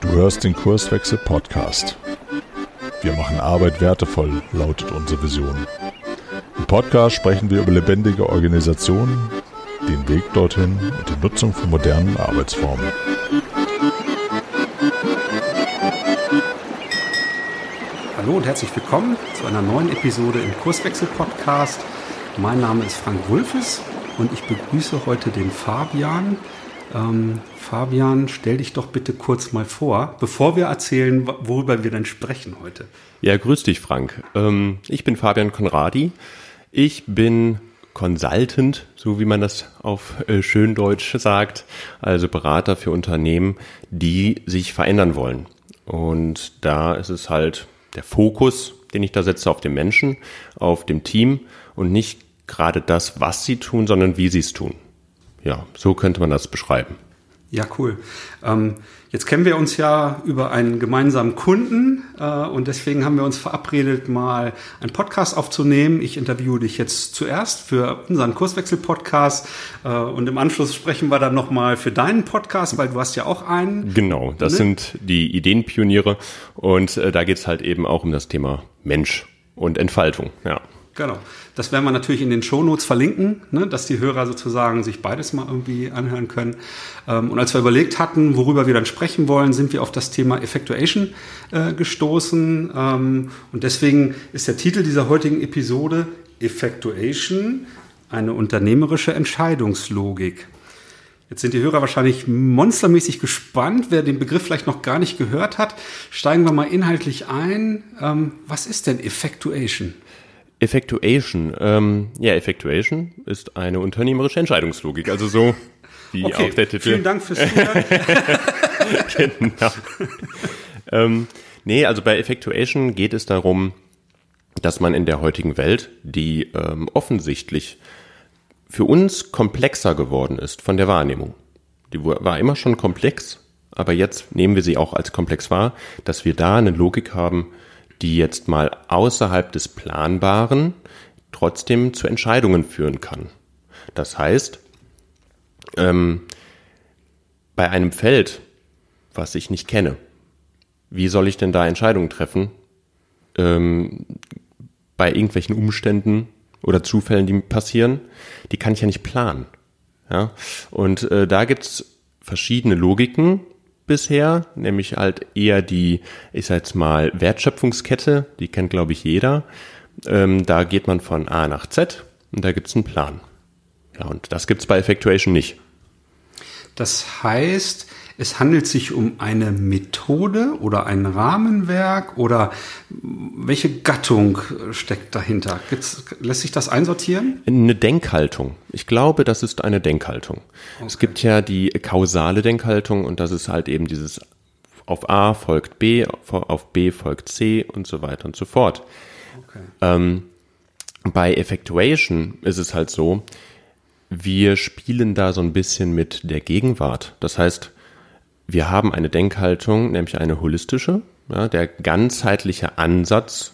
Du hörst den Kurswechsel Podcast. Wir machen Arbeit wertevoll, lautet unsere Vision. Im Podcast sprechen wir über lebendige Organisationen, den Weg dorthin und die Nutzung von modernen Arbeitsformen. Hallo und herzlich willkommen zu einer neuen Episode im Kurswechsel Podcast. Mein Name ist Frank Wulfes und ich begrüße heute den Fabian. Ähm, Fabian, stell dich doch bitte kurz mal vor, bevor wir erzählen, worüber wir denn sprechen heute. Ja, grüß dich, Frank. Ähm, ich bin Fabian Konradi. Ich bin Consultant, so wie man das auf äh, Schöndeutsch sagt, also Berater für Unternehmen, die sich verändern wollen. Und da ist es halt der Fokus, den ich da setze auf den Menschen, auf dem Team und nicht gerade das, was sie tun, sondern wie sie es tun. Ja, so könnte man das beschreiben. Ja, cool. Ähm, jetzt kennen wir uns ja über einen gemeinsamen Kunden äh, und deswegen haben wir uns verabredet, mal einen Podcast aufzunehmen. Ich interviewe dich jetzt zuerst für unseren Kurswechsel-Podcast äh, und im Anschluss sprechen wir dann nochmal für deinen Podcast, weil du hast ja auch einen. Genau, das ne? sind die Ideenpioniere und äh, da geht's halt eben auch um das Thema Mensch und Entfaltung. Ja. Genau. Das werden wir natürlich in den Shownotes verlinken, ne, dass die Hörer sozusagen sich beides mal irgendwie anhören können. Ähm, und als wir überlegt hatten, worüber wir dann sprechen wollen, sind wir auf das Thema Effectuation äh, gestoßen. Ähm, und deswegen ist der Titel dieser heutigen Episode Effectuation, eine unternehmerische Entscheidungslogik. Jetzt sind die Hörer wahrscheinlich monstermäßig gespannt. Wer den Begriff vielleicht noch gar nicht gehört hat, steigen wir mal inhaltlich ein. Ähm, was ist denn Effectuation? Effectuation. Ähm, ja, Effectuation ist eine unternehmerische Entscheidungslogik. Also so wie okay, auch der Titel. Vielen Dank fürs Zuhören. genau. ähm, nee, also bei Effectuation geht es darum, dass man in der heutigen Welt, die ähm, offensichtlich für uns komplexer geworden ist von der Wahrnehmung. Die war immer schon komplex, aber jetzt nehmen wir sie auch als komplex wahr, dass wir da eine Logik haben, die jetzt mal außerhalb des Planbaren trotzdem zu Entscheidungen führen kann. Das heißt, ähm, bei einem Feld, was ich nicht kenne, wie soll ich denn da Entscheidungen treffen? Ähm, bei irgendwelchen Umständen oder Zufällen, die passieren, die kann ich ja nicht planen. Ja? Und äh, da gibt's verschiedene Logiken, bisher, nämlich halt eher die, ich sag jetzt mal, Wertschöpfungskette, die kennt, glaube ich, jeder. Ähm, da geht man von A nach Z und da gibt's einen Plan. Ja, und das gibt's bei Effectuation nicht. Das heißt, es handelt sich um eine Methode oder ein Rahmenwerk oder welche Gattung steckt dahinter? Gibt's, lässt sich das einsortieren? Eine Denkhaltung. Ich glaube, das ist eine Denkhaltung. Okay. Es gibt ja die kausale Denkhaltung und das ist halt eben dieses auf A folgt B, auf B folgt C und so weiter und so fort. Okay. Ähm, bei Effectuation ist es halt so, wir spielen da so ein bisschen mit der Gegenwart. Das heißt, wir haben eine Denkhaltung, nämlich eine holistische. Ja, der ganzheitliche Ansatz,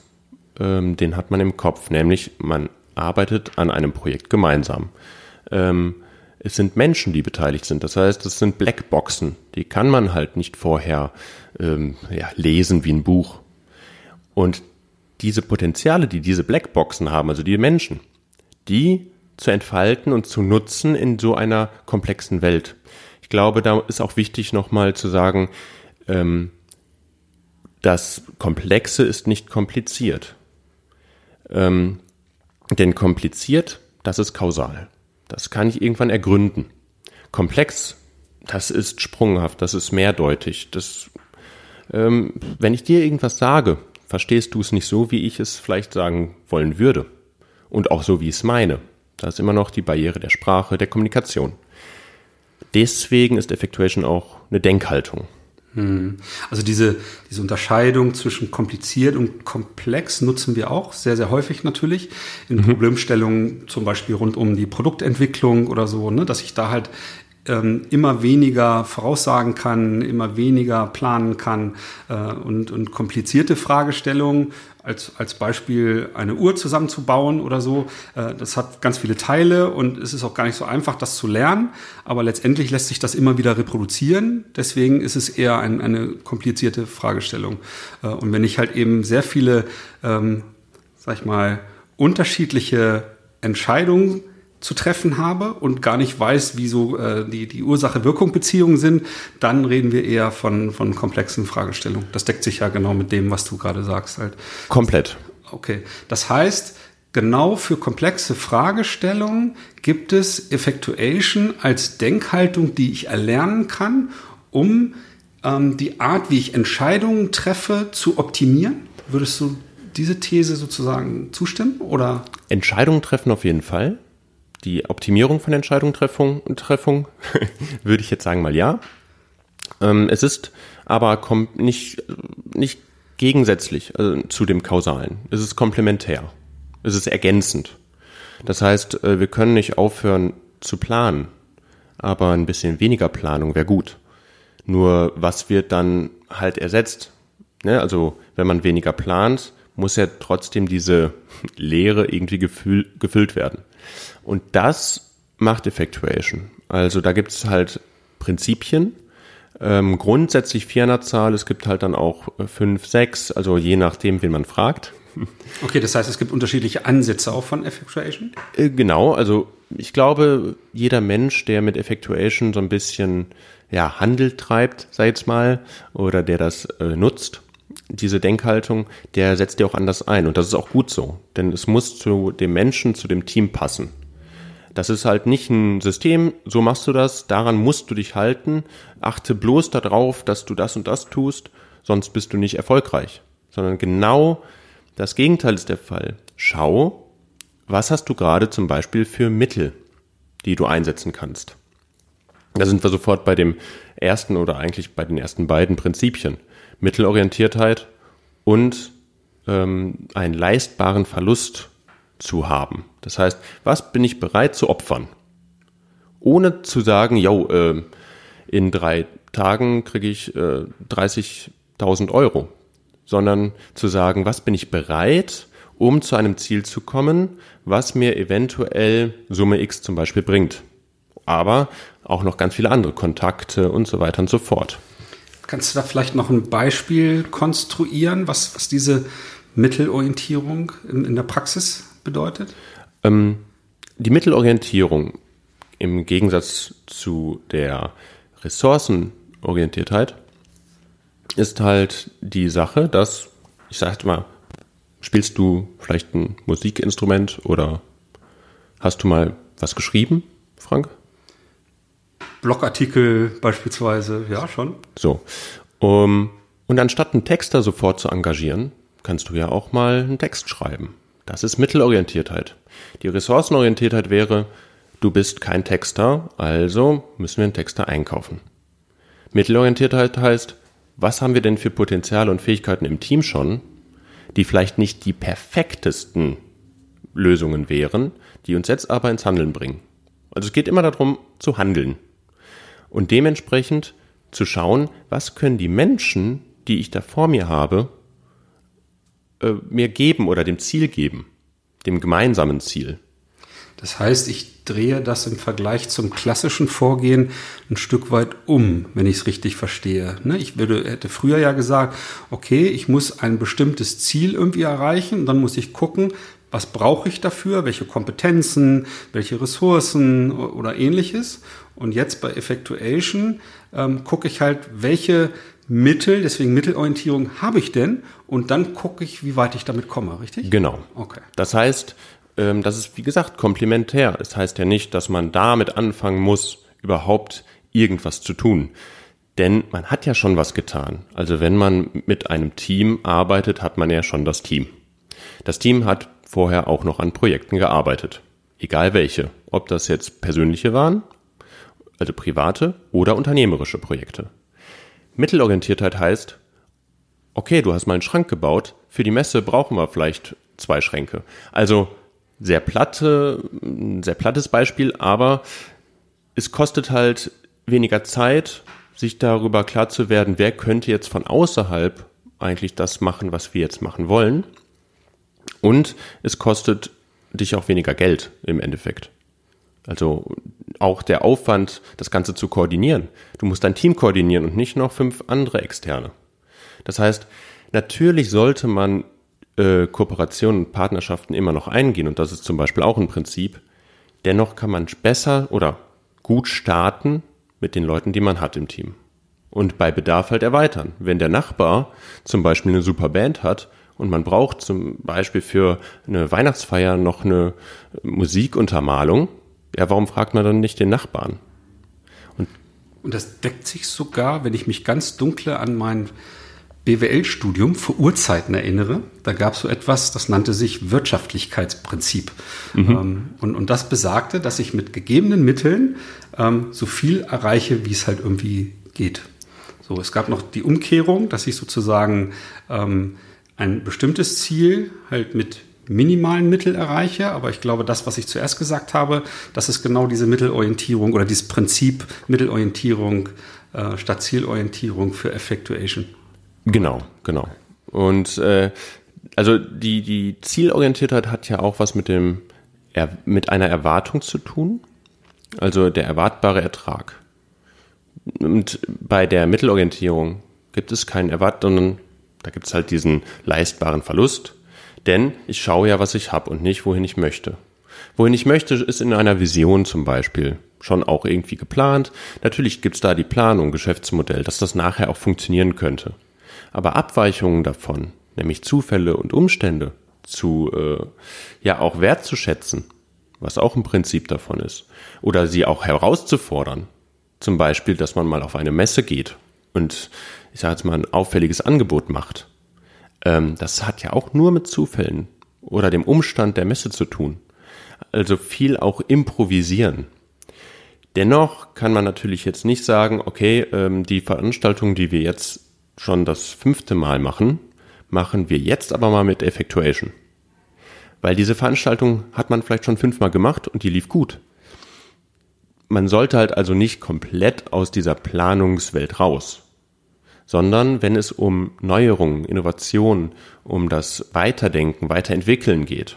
ähm, den hat man im Kopf, nämlich man arbeitet an einem Projekt gemeinsam. Ähm, es sind Menschen, die beteiligt sind. Das heißt, es sind Blackboxen. Die kann man halt nicht vorher ähm, ja, lesen wie ein Buch. Und diese Potenziale, die diese Blackboxen haben, also die Menschen, die zu entfalten und zu nutzen in so einer komplexen Welt. Ich glaube, da ist auch wichtig nochmal zu sagen, ähm, das Komplexe ist nicht kompliziert. Ähm, denn kompliziert, das ist kausal. Das kann ich irgendwann ergründen. Komplex, das ist sprunghaft, das ist mehrdeutig. Das, ähm, wenn ich dir irgendwas sage, verstehst du es nicht so, wie ich es vielleicht sagen wollen würde. Und auch so, wie ich es meine. Da ist immer noch die Barriere der Sprache, der Kommunikation deswegen ist Effectuation auch eine Denkhaltung. Hm. Also diese, diese Unterscheidung zwischen kompliziert und komplex nutzen wir auch sehr, sehr häufig natürlich in mhm. Problemstellungen, zum Beispiel rund um die Produktentwicklung oder so, ne, dass ich da halt ähm, immer weniger voraussagen kann, immer weniger planen kann äh, und, und komplizierte Fragestellungen als, als Beispiel eine Uhr zusammenzubauen oder so. Äh, das hat ganz viele Teile und es ist auch gar nicht so einfach, das zu lernen. Aber letztendlich lässt sich das immer wieder reproduzieren. Deswegen ist es eher ein, eine komplizierte Fragestellung. Äh, und wenn ich halt eben sehr viele, ähm, sag ich mal, unterschiedliche Entscheidungen zu treffen habe und gar nicht weiß, wie so äh, die, die Ursache-Wirkung-Beziehungen sind, dann reden wir eher von, von komplexen Fragestellungen. Das deckt sich ja genau mit dem, was du gerade sagst. Halt. Komplett. Okay. Das heißt, genau für komplexe Fragestellungen gibt es Effectuation als Denkhaltung, die ich erlernen kann, um ähm, die Art, wie ich Entscheidungen treffe, zu optimieren. Würdest du diese These sozusagen zustimmen? Oder? Entscheidungen treffen auf jeden Fall die Optimierung von Entscheidungstreffung Treffung, würde ich jetzt sagen mal ja. Ähm, es ist aber kommt nicht, nicht gegensätzlich also zu dem Kausalen. Es ist komplementär. Es ist ergänzend. Das heißt, äh, wir können nicht aufhören zu planen, aber ein bisschen weniger Planung wäre gut. Nur was wird dann halt ersetzt? Ne? Also wenn man weniger plant, muss ja trotzdem diese Leere irgendwie gefühl, gefüllt werden. Und das macht Effectuation. Also da gibt es halt Prinzipien. Ähm, grundsätzlich 400 Zahl, es gibt halt dann auch 5, äh, 6, also je nachdem, wen man fragt. Okay, das heißt, es gibt unterschiedliche Ansätze auch von Effectuation? Äh, genau, also ich glaube, jeder Mensch, der mit Effectuation so ein bisschen ja, Handel treibt, sei jetzt mal, oder der das äh, nutzt, diese Denkhaltung, der setzt dir auch anders ein. Und das ist auch gut so. Denn es muss zu dem Menschen, zu dem Team passen. Das ist halt nicht ein System, so machst du das, daran musst du dich halten, achte bloß darauf, dass du das und das tust, sonst bist du nicht erfolgreich. Sondern genau das Gegenteil ist der Fall. Schau, was hast du gerade zum Beispiel für Mittel, die du einsetzen kannst. Da sind wir sofort bei dem ersten oder eigentlich bei den ersten beiden Prinzipien. Mittelorientiertheit und ähm, einen leistbaren Verlust zu haben. Das heißt, was bin ich bereit zu opfern? Ohne zu sagen, yo, äh, in drei Tagen kriege ich äh, 30.000 Euro, sondern zu sagen, was bin ich bereit, um zu einem Ziel zu kommen, was mir eventuell Summe X zum Beispiel bringt. Aber auch noch ganz viele andere Kontakte und so weiter und so fort. Kannst du da vielleicht noch ein Beispiel konstruieren, was, was diese Mittelorientierung in, in der Praxis bedeutet? Ähm, die Mittelorientierung im Gegensatz zu der Ressourcenorientiertheit ist halt die Sache, dass, ich sag mal, spielst du vielleicht ein Musikinstrument oder hast du mal was geschrieben, Frank? Blogartikel beispielsweise, ja, schon. So. Um, und anstatt einen Texter sofort zu engagieren, kannst du ja auch mal einen Text schreiben. Das ist Mittelorientiertheit. Die Ressourcenorientiertheit wäre, du bist kein Texter, also müssen wir einen Texter einkaufen. Mittelorientiertheit heißt, was haben wir denn für Potenziale und Fähigkeiten im Team schon, die vielleicht nicht die perfektesten Lösungen wären, die uns jetzt aber ins Handeln bringen. Also es geht immer darum zu handeln und dementsprechend zu schauen, was können die Menschen, die ich da vor mir habe, äh, mir geben oder dem Ziel geben, dem gemeinsamen Ziel. Das heißt, ich drehe das im Vergleich zum klassischen Vorgehen ein Stück weit um, wenn ich es richtig verstehe. Ne? Ich würde, hätte früher ja gesagt, okay, ich muss ein bestimmtes Ziel irgendwie erreichen dann muss ich gucken, was brauche ich dafür, welche Kompetenzen, welche Ressourcen oder ähnliches. Und jetzt bei Effectuation ähm, gucke ich halt, welche Mittel, deswegen Mittelorientierung habe ich denn? Und dann gucke ich, wie weit ich damit komme, richtig? Genau. Okay. Das heißt, ähm, das ist wie gesagt komplementär. Es das heißt ja nicht, dass man damit anfangen muss, überhaupt irgendwas zu tun. Denn man hat ja schon was getan. Also wenn man mit einem Team arbeitet, hat man ja schon das Team. Das Team hat vorher auch noch an Projekten gearbeitet. Egal welche. Ob das jetzt persönliche waren also private oder unternehmerische Projekte. Mittelorientiertheit heißt, okay, du hast mal einen Schrank gebaut, für die Messe brauchen wir vielleicht zwei Schränke. Also sehr platte, sehr plattes Beispiel, aber es kostet halt weniger Zeit, sich darüber klar zu werden, wer könnte jetzt von außerhalb eigentlich das machen, was wir jetzt machen wollen. Und es kostet dich auch weniger Geld im Endeffekt. Also auch der Aufwand, das Ganze zu koordinieren. Du musst dein Team koordinieren und nicht noch fünf andere externe. Das heißt, natürlich sollte man äh, Kooperationen und Partnerschaften immer noch eingehen und das ist zum Beispiel auch ein Prinzip. Dennoch kann man besser oder gut starten mit den Leuten, die man hat im Team. Und bei Bedarf halt erweitern. Wenn der Nachbar zum Beispiel eine super Band hat und man braucht zum Beispiel für eine Weihnachtsfeier noch eine Musikuntermalung, ja, warum fragt man dann nicht den Nachbarn? Und, und das deckt sich sogar, wenn ich mich ganz dunkle an mein BWL-Studium vor Urzeiten erinnere. Da gab es so etwas, das nannte sich Wirtschaftlichkeitsprinzip. Mhm. Ähm, und, und das besagte, dass ich mit gegebenen Mitteln ähm, so viel erreiche, wie es halt irgendwie geht. So, es gab noch die Umkehrung, dass ich sozusagen ähm, ein bestimmtes Ziel halt mit minimalen Mitteln erreiche. Aber ich glaube, das, was ich zuerst gesagt habe, das ist genau diese Mittelorientierung oder dieses Prinzip Mittelorientierung äh, statt Zielorientierung für Effectuation. Genau, genau. Und äh, also die, die Zielorientiertheit hat ja auch was mit dem mit einer Erwartung zu tun. Also der erwartbare Ertrag. Und bei der Mittelorientierung gibt es keinen Erwart, sondern da gibt es halt diesen leistbaren Verlust. Denn ich schaue ja, was ich habe und nicht, wohin ich möchte. Wohin ich möchte, ist in einer Vision zum Beispiel schon auch irgendwie geplant. Natürlich gibt es da die Planung, Geschäftsmodell, dass das nachher auch funktionieren könnte. Aber Abweichungen davon, nämlich Zufälle und Umstände, zu äh, ja auch wertzuschätzen, was auch ein Prinzip davon ist, oder sie auch herauszufordern. Zum Beispiel, dass man mal auf eine Messe geht und ich sage jetzt mal ein auffälliges Angebot macht ähm, das hat ja auch nur mit Zufällen oder dem Umstand der Messe zu tun. Also viel auch improvisieren. Dennoch kann man natürlich jetzt nicht sagen, okay, ähm, die Veranstaltung, die wir jetzt schon das fünfte Mal machen, machen wir jetzt aber mal mit Effectuation. Weil diese Veranstaltung hat man vielleicht schon fünfmal gemacht und die lief gut. Man sollte halt also nicht komplett aus dieser Planungswelt raus sondern wenn es um Neuerungen, Innovationen, um das Weiterdenken, Weiterentwickeln geht.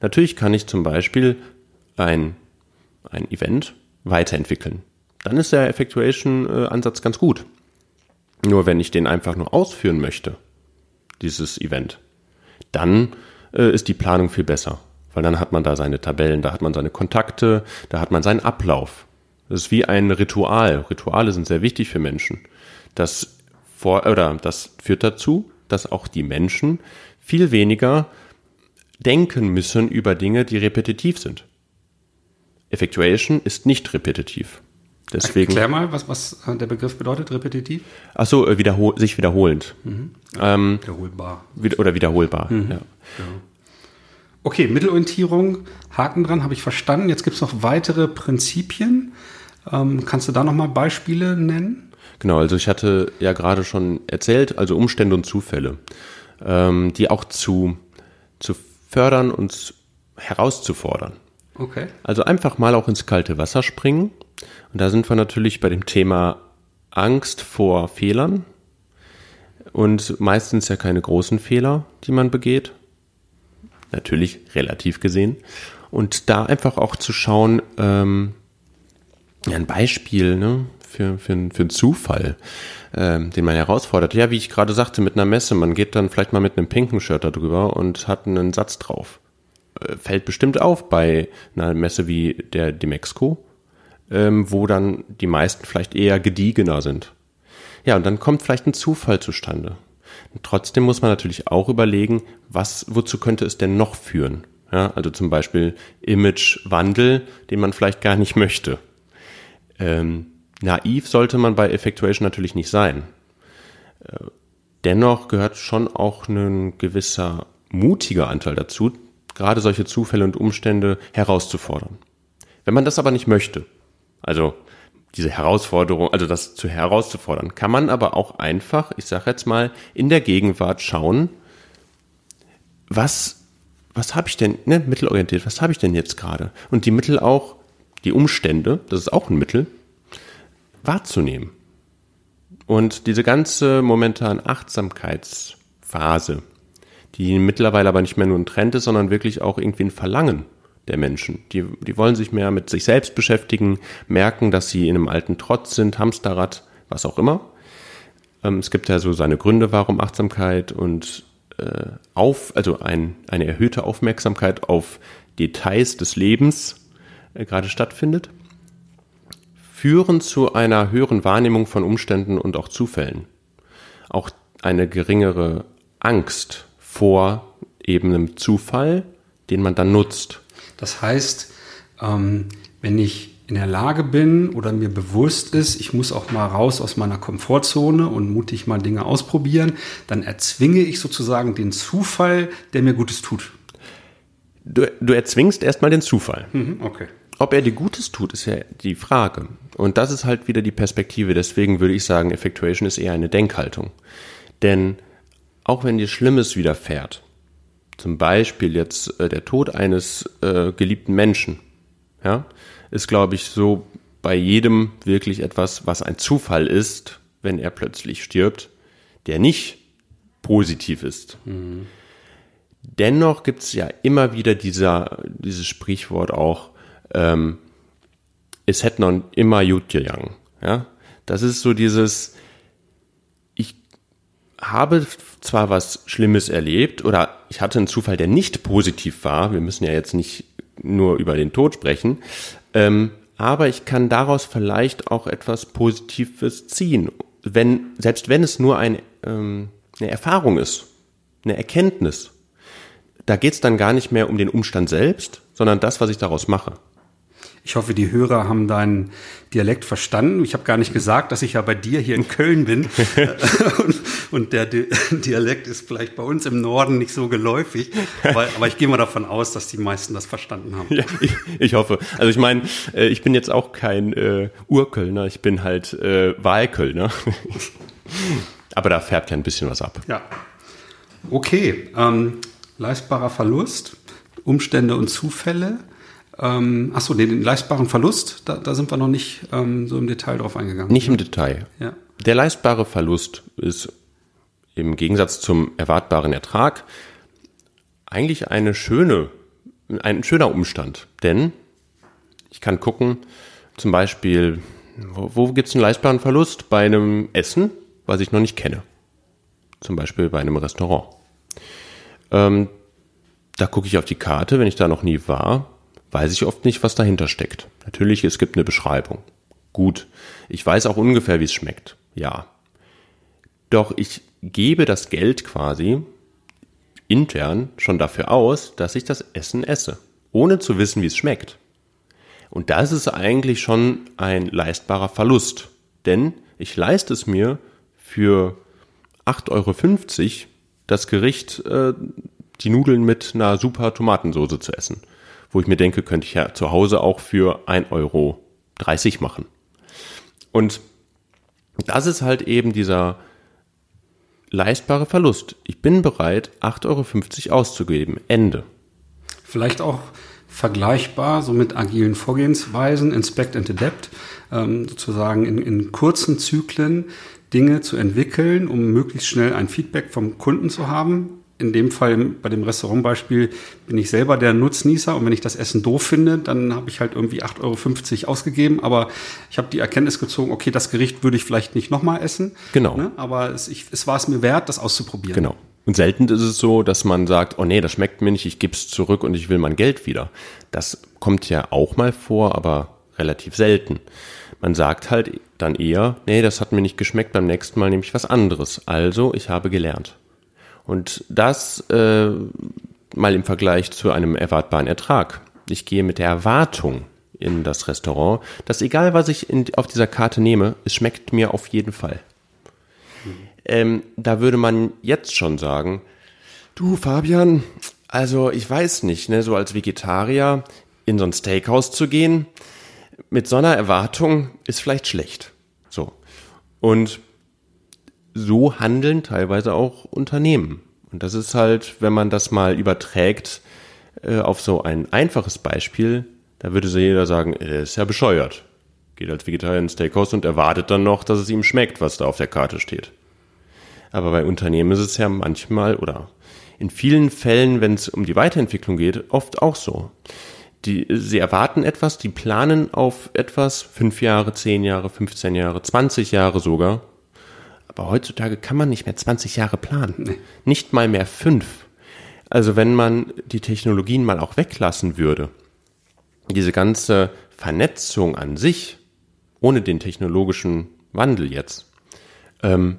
Natürlich kann ich zum Beispiel ein, ein Event weiterentwickeln. Dann ist der Effectuation-Ansatz ganz gut. Nur wenn ich den einfach nur ausführen möchte, dieses Event, dann äh, ist die Planung viel besser. Weil dann hat man da seine Tabellen, da hat man seine Kontakte, da hat man seinen Ablauf. Das ist wie ein Ritual. Rituale sind sehr wichtig für Menschen. Das vor, oder das führt dazu, dass auch die Menschen viel weniger denken müssen über Dinge, die repetitiv sind. Effectuation ist nicht repetitiv. Deswegen, Erklär mal, was, was der Begriff bedeutet, repetitiv? Achso, äh, wiederhol, sich wiederholend. Mhm. Ähm, wiederholbar. Wieder, oder wiederholbar, mhm. ja. ja. Okay, Mittelorientierung, Haken dran, habe ich verstanden. Jetzt gibt es noch weitere Prinzipien. Ähm, kannst du da nochmal Beispiele nennen? Genau, also ich hatte ja gerade schon erzählt, also Umstände und Zufälle, ähm, die auch zu, zu fördern und herauszufordern. Okay. Also einfach mal auch ins kalte Wasser springen. Und da sind wir natürlich bei dem Thema Angst vor Fehlern. Und meistens ja keine großen Fehler, die man begeht. Natürlich relativ gesehen. Und da einfach auch zu schauen, ähm, ja, ein Beispiel, ne? Für, für, für einen Zufall, ähm, den man herausfordert. Ja, wie ich gerade sagte, mit einer Messe, man geht dann vielleicht mal mit einem pinken Shirt da drüber und hat einen Satz drauf. Äh, fällt bestimmt auf bei einer Messe wie der Demexco, ähm, wo dann die meisten vielleicht eher gediegener sind. Ja, und dann kommt vielleicht ein Zufall zustande. Trotzdem muss man natürlich auch überlegen, was, wozu könnte es denn noch führen? Ja, also zum Beispiel Imagewandel, den man vielleicht gar nicht möchte. Ähm, Naiv sollte man bei Effectuation natürlich nicht sein. Äh, dennoch gehört schon auch ein gewisser mutiger Anteil dazu, gerade solche Zufälle und Umstände herauszufordern. Wenn man das aber nicht möchte, also diese Herausforderung, also das zu herauszufordern, kann man aber auch einfach, ich sage jetzt mal, in der Gegenwart schauen, was, was habe ich denn, ne, mittelorientiert, was habe ich denn jetzt gerade? Und die Mittel auch die Umstände, das ist auch ein Mittel, wahrzunehmen. Und diese ganze momentan Achtsamkeitsphase, die mittlerweile aber nicht mehr nur ein Trend ist, sondern wirklich auch irgendwie ein Verlangen der Menschen. Die, die wollen sich mehr mit sich selbst beschäftigen, merken, dass sie in einem alten Trotz sind, Hamsterrad, was auch immer. Ähm, es gibt ja so seine Gründe, warum Achtsamkeit und äh, auf, also ein, eine erhöhte Aufmerksamkeit auf Details des Lebens äh, gerade stattfindet, führen zu einer höheren Wahrnehmung von Umständen und auch Zufällen. Auch eine geringere Angst vor eben einem Zufall, den man dann nutzt. Das heißt, ähm, wenn ich in der Lage bin oder mir bewusst ist, ich muss auch mal raus aus meiner Komfortzone und mutig mal Dinge ausprobieren, dann erzwinge ich sozusagen den Zufall, der mir Gutes tut. Du, du erzwingst erstmal den Zufall. Mhm, okay. Ob er dir Gutes tut, ist ja die Frage. Und das ist halt wieder die Perspektive. Deswegen würde ich sagen, Effectuation ist eher eine Denkhaltung. Denn auch wenn dir Schlimmes widerfährt, zum Beispiel jetzt äh, der Tod eines äh, geliebten Menschen, ja, ist, glaube ich, so bei jedem wirklich etwas, was ein Zufall ist, wenn er plötzlich stirbt, der nicht positiv ist. Mhm. Dennoch gibt es ja immer wieder dieser, dieses Sprichwort auch, ähm, es hätte noch immer gut gegangen. Ja? Das ist so dieses, ich habe zwar was Schlimmes erlebt oder ich hatte einen Zufall, der nicht positiv war. Wir müssen ja jetzt nicht nur über den Tod sprechen. Ähm, aber ich kann daraus vielleicht auch etwas Positives ziehen. Wenn, selbst wenn es nur ein, ähm, eine Erfahrung ist, eine Erkenntnis. Da geht es dann gar nicht mehr um den Umstand selbst, sondern das, was ich daraus mache. Ich hoffe, die Hörer haben deinen Dialekt verstanden. Ich habe gar nicht gesagt, dass ich ja bei dir hier in Köln bin. und, und, der Di Dialekt ist vielleicht bei uns im Norden nicht so geläufig. Aber, aber, ich gehe mal davon aus, dass die meisten das verstanden haben. Ja, ich, ich hoffe. Also ich meine, äh, ich bin jetzt auch kein äh, Urkölner, ich bin halt äh, Wahlkölner. aber da färbt ja ein bisschen was ab. Ja. Okay. Ähm, leistbarer Verlust, Umstände und Zufälle. Ähm, achso, den, den leistbaren Verlust, da, da sind wir noch nicht ähm, so im Detail drauf eingegangen. Nicht im Detail. Ja. Der leistbare Verlust ist im Gegensatz zum erwartbaren Ertrag eigentlich eine schöne, ein schöner Umstand. Denn ich kann gucken, zum Beispiel, wo, wo gibt es einen leistbaren Verlust? Bei einem Essen, was ich noch nicht kenne. Zum Beispiel bei einem Restaurant. Ähm, da gucke ich auf die Karte, wenn ich da noch nie war, weiß ich oft nicht, was dahinter steckt. Natürlich, es gibt eine Beschreibung. Gut, ich weiß auch ungefähr, wie es schmeckt. Ja. Doch ich gebe das Geld quasi intern schon dafür aus, dass ich das Essen esse, ohne zu wissen, wie es schmeckt. Und das ist eigentlich schon ein leistbarer Verlust, denn ich leiste es mir für 8,50 Euro das Gericht, äh, die Nudeln mit einer super Tomatensoße zu essen wo ich mir denke, könnte ich ja zu Hause auch für 1,30 Euro machen. Und das ist halt eben dieser leistbare Verlust. Ich bin bereit, 8,50 Euro auszugeben. Ende. Vielleicht auch vergleichbar, so mit agilen Vorgehensweisen, Inspect and Adapt, ähm, sozusagen in, in kurzen Zyklen Dinge zu entwickeln, um möglichst schnell ein Feedback vom Kunden zu haben, in dem Fall bei dem Restaurantbeispiel bin ich selber der Nutznießer und wenn ich das Essen doof finde, dann habe ich halt irgendwie 8,50 Euro ausgegeben, aber ich habe die Erkenntnis gezogen, okay, das Gericht würde ich vielleicht nicht nochmal essen. Genau. Ne? Aber es, ich, es war es mir wert, das auszuprobieren. Genau. Und selten ist es so, dass man sagt, oh nee, das schmeckt mir nicht, ich gebe es zurück und ich will mein Geld wieder. Das kommt ja auch mal vor, aber relativ selten. Man sagt halt dann eher, nee, das hat mir nicht geschmeckt, beim nächsten Mal nehme ich was anderes. Also, ich habe gelernt. Und das äh, mal im Vergleich zu einem erwartbaren Ertrag. Ich gehe mit der Erwartung in das Restaurant, dass egal was ich in, auf dieser Karte nehme, es schmeckt mir auf jeden Fall. Ähm, da würde man jetzt schon sagen, du Fabian, also ich weiß nicht, ne, so als Vegetarier in so ein Steakhouse zu gehen, mit so einer Erwartung ist vielleicht schlecht. So. Und so handeln teilweise auch Unternehmen. Und das ist halt, wenn man das mal überträgt äh, auf so ein einfaches Beispiel, Da würde so jeder sagen, er ist ja bescheuert. Geht als Vegetarier ins Steakhouse und erwartet dann noch, dass es ihm schmeckt, was da auf der Karte steht. Aber bei Unternehmen ist es ja manchmal oder in vielen Fällen, wenn es um die Weiterentwicklung geht, oft auch so. Die, sie erwarten etwas, die planen auf etwas, fünf Jahre, zehn Jahre, 15 Jahre, 20 Jahre sogar. Aber heutzutage kann man nicht mehr 20 Jahre planen. Nee. Nicht mal mehr fünf. Also wenn man die Technologien mal auch weglassen würde, diese ganze Vernetzung an sich, ohne den technologischen Wandel jetzt, ähm,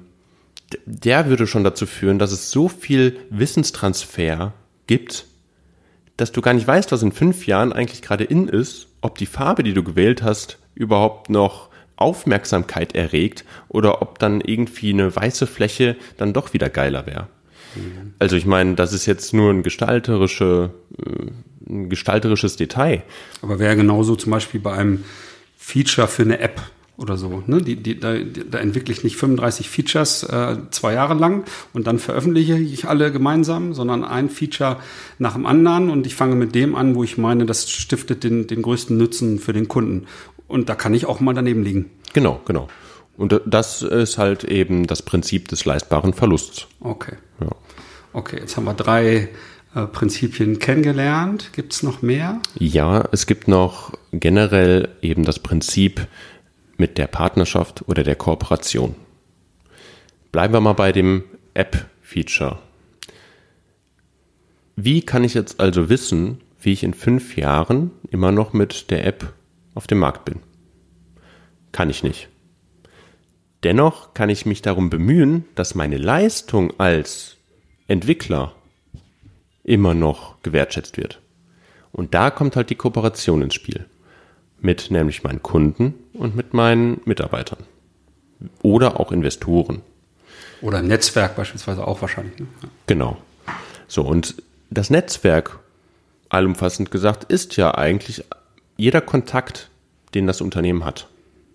der würde schon dazu führen, dass es so viel Wissenstransfer gibt, dass du gar nicht weißt, was in fünf Jahren eigentlich gerade in ist, ob die Farbe, die du gewählt hast, überhaupt noch Aufmerksamkeit erregt oder ob dann irgendwie eine weiße Fläche dann doch wieder geiler wäre. Mhm. Also ich meine, das ist jetzt nur ein gestalterische, äh, ein gestalterisches Detail. Aber wäre genauso zum Beispiel bei einem Feature für eine App oder so. Ne? Die, die, da, da entwickle ich nicht 35 Features äh, zwei Jahre lang und dann veröffentliche ich alle gemeinsam, sondern ein Feature nach dem anderen und ich fange mit dem an, wo ich meine, das stiftet den, den größten Nutzen für den Kunden. Und da kann ich auch mal daneben liegen. Genau, genau. Und das ist halt eben das Prinzip des leistbaren Verlusts. Okay. Ja. Okay, jetzt haben wir drei äh, Prinzipien kennengelernt. Gibt es noch mehr? Ja, es gibt noch generell eben das Prinzip mit der Partnerschaft oder der Kooperation. Bleiben wir mal bei dem App-Feature. Wie kann ich jetzt also wissen, wie ich in fünf Jahren immer noch mit der App auf dem Markt bin? Kann ich nicht. Dennoch kann ich mich darum bemühen, dass meine Leistung als Entwickler immer noch gewertschätzt wird. Und da kommt halt die Kooperation ins Spiel mit nämlich meinen Kunden und mit meinen Mitarbeitern. Oder auch Investoren. Oder ein Netzwerk beispielsweise auch wahrscheinlich. Ne? Genau. So, und das Netzwerk, allumfassend gesagt, ist ja eigentlich jeder Kontakt, den das Unternehmen hat.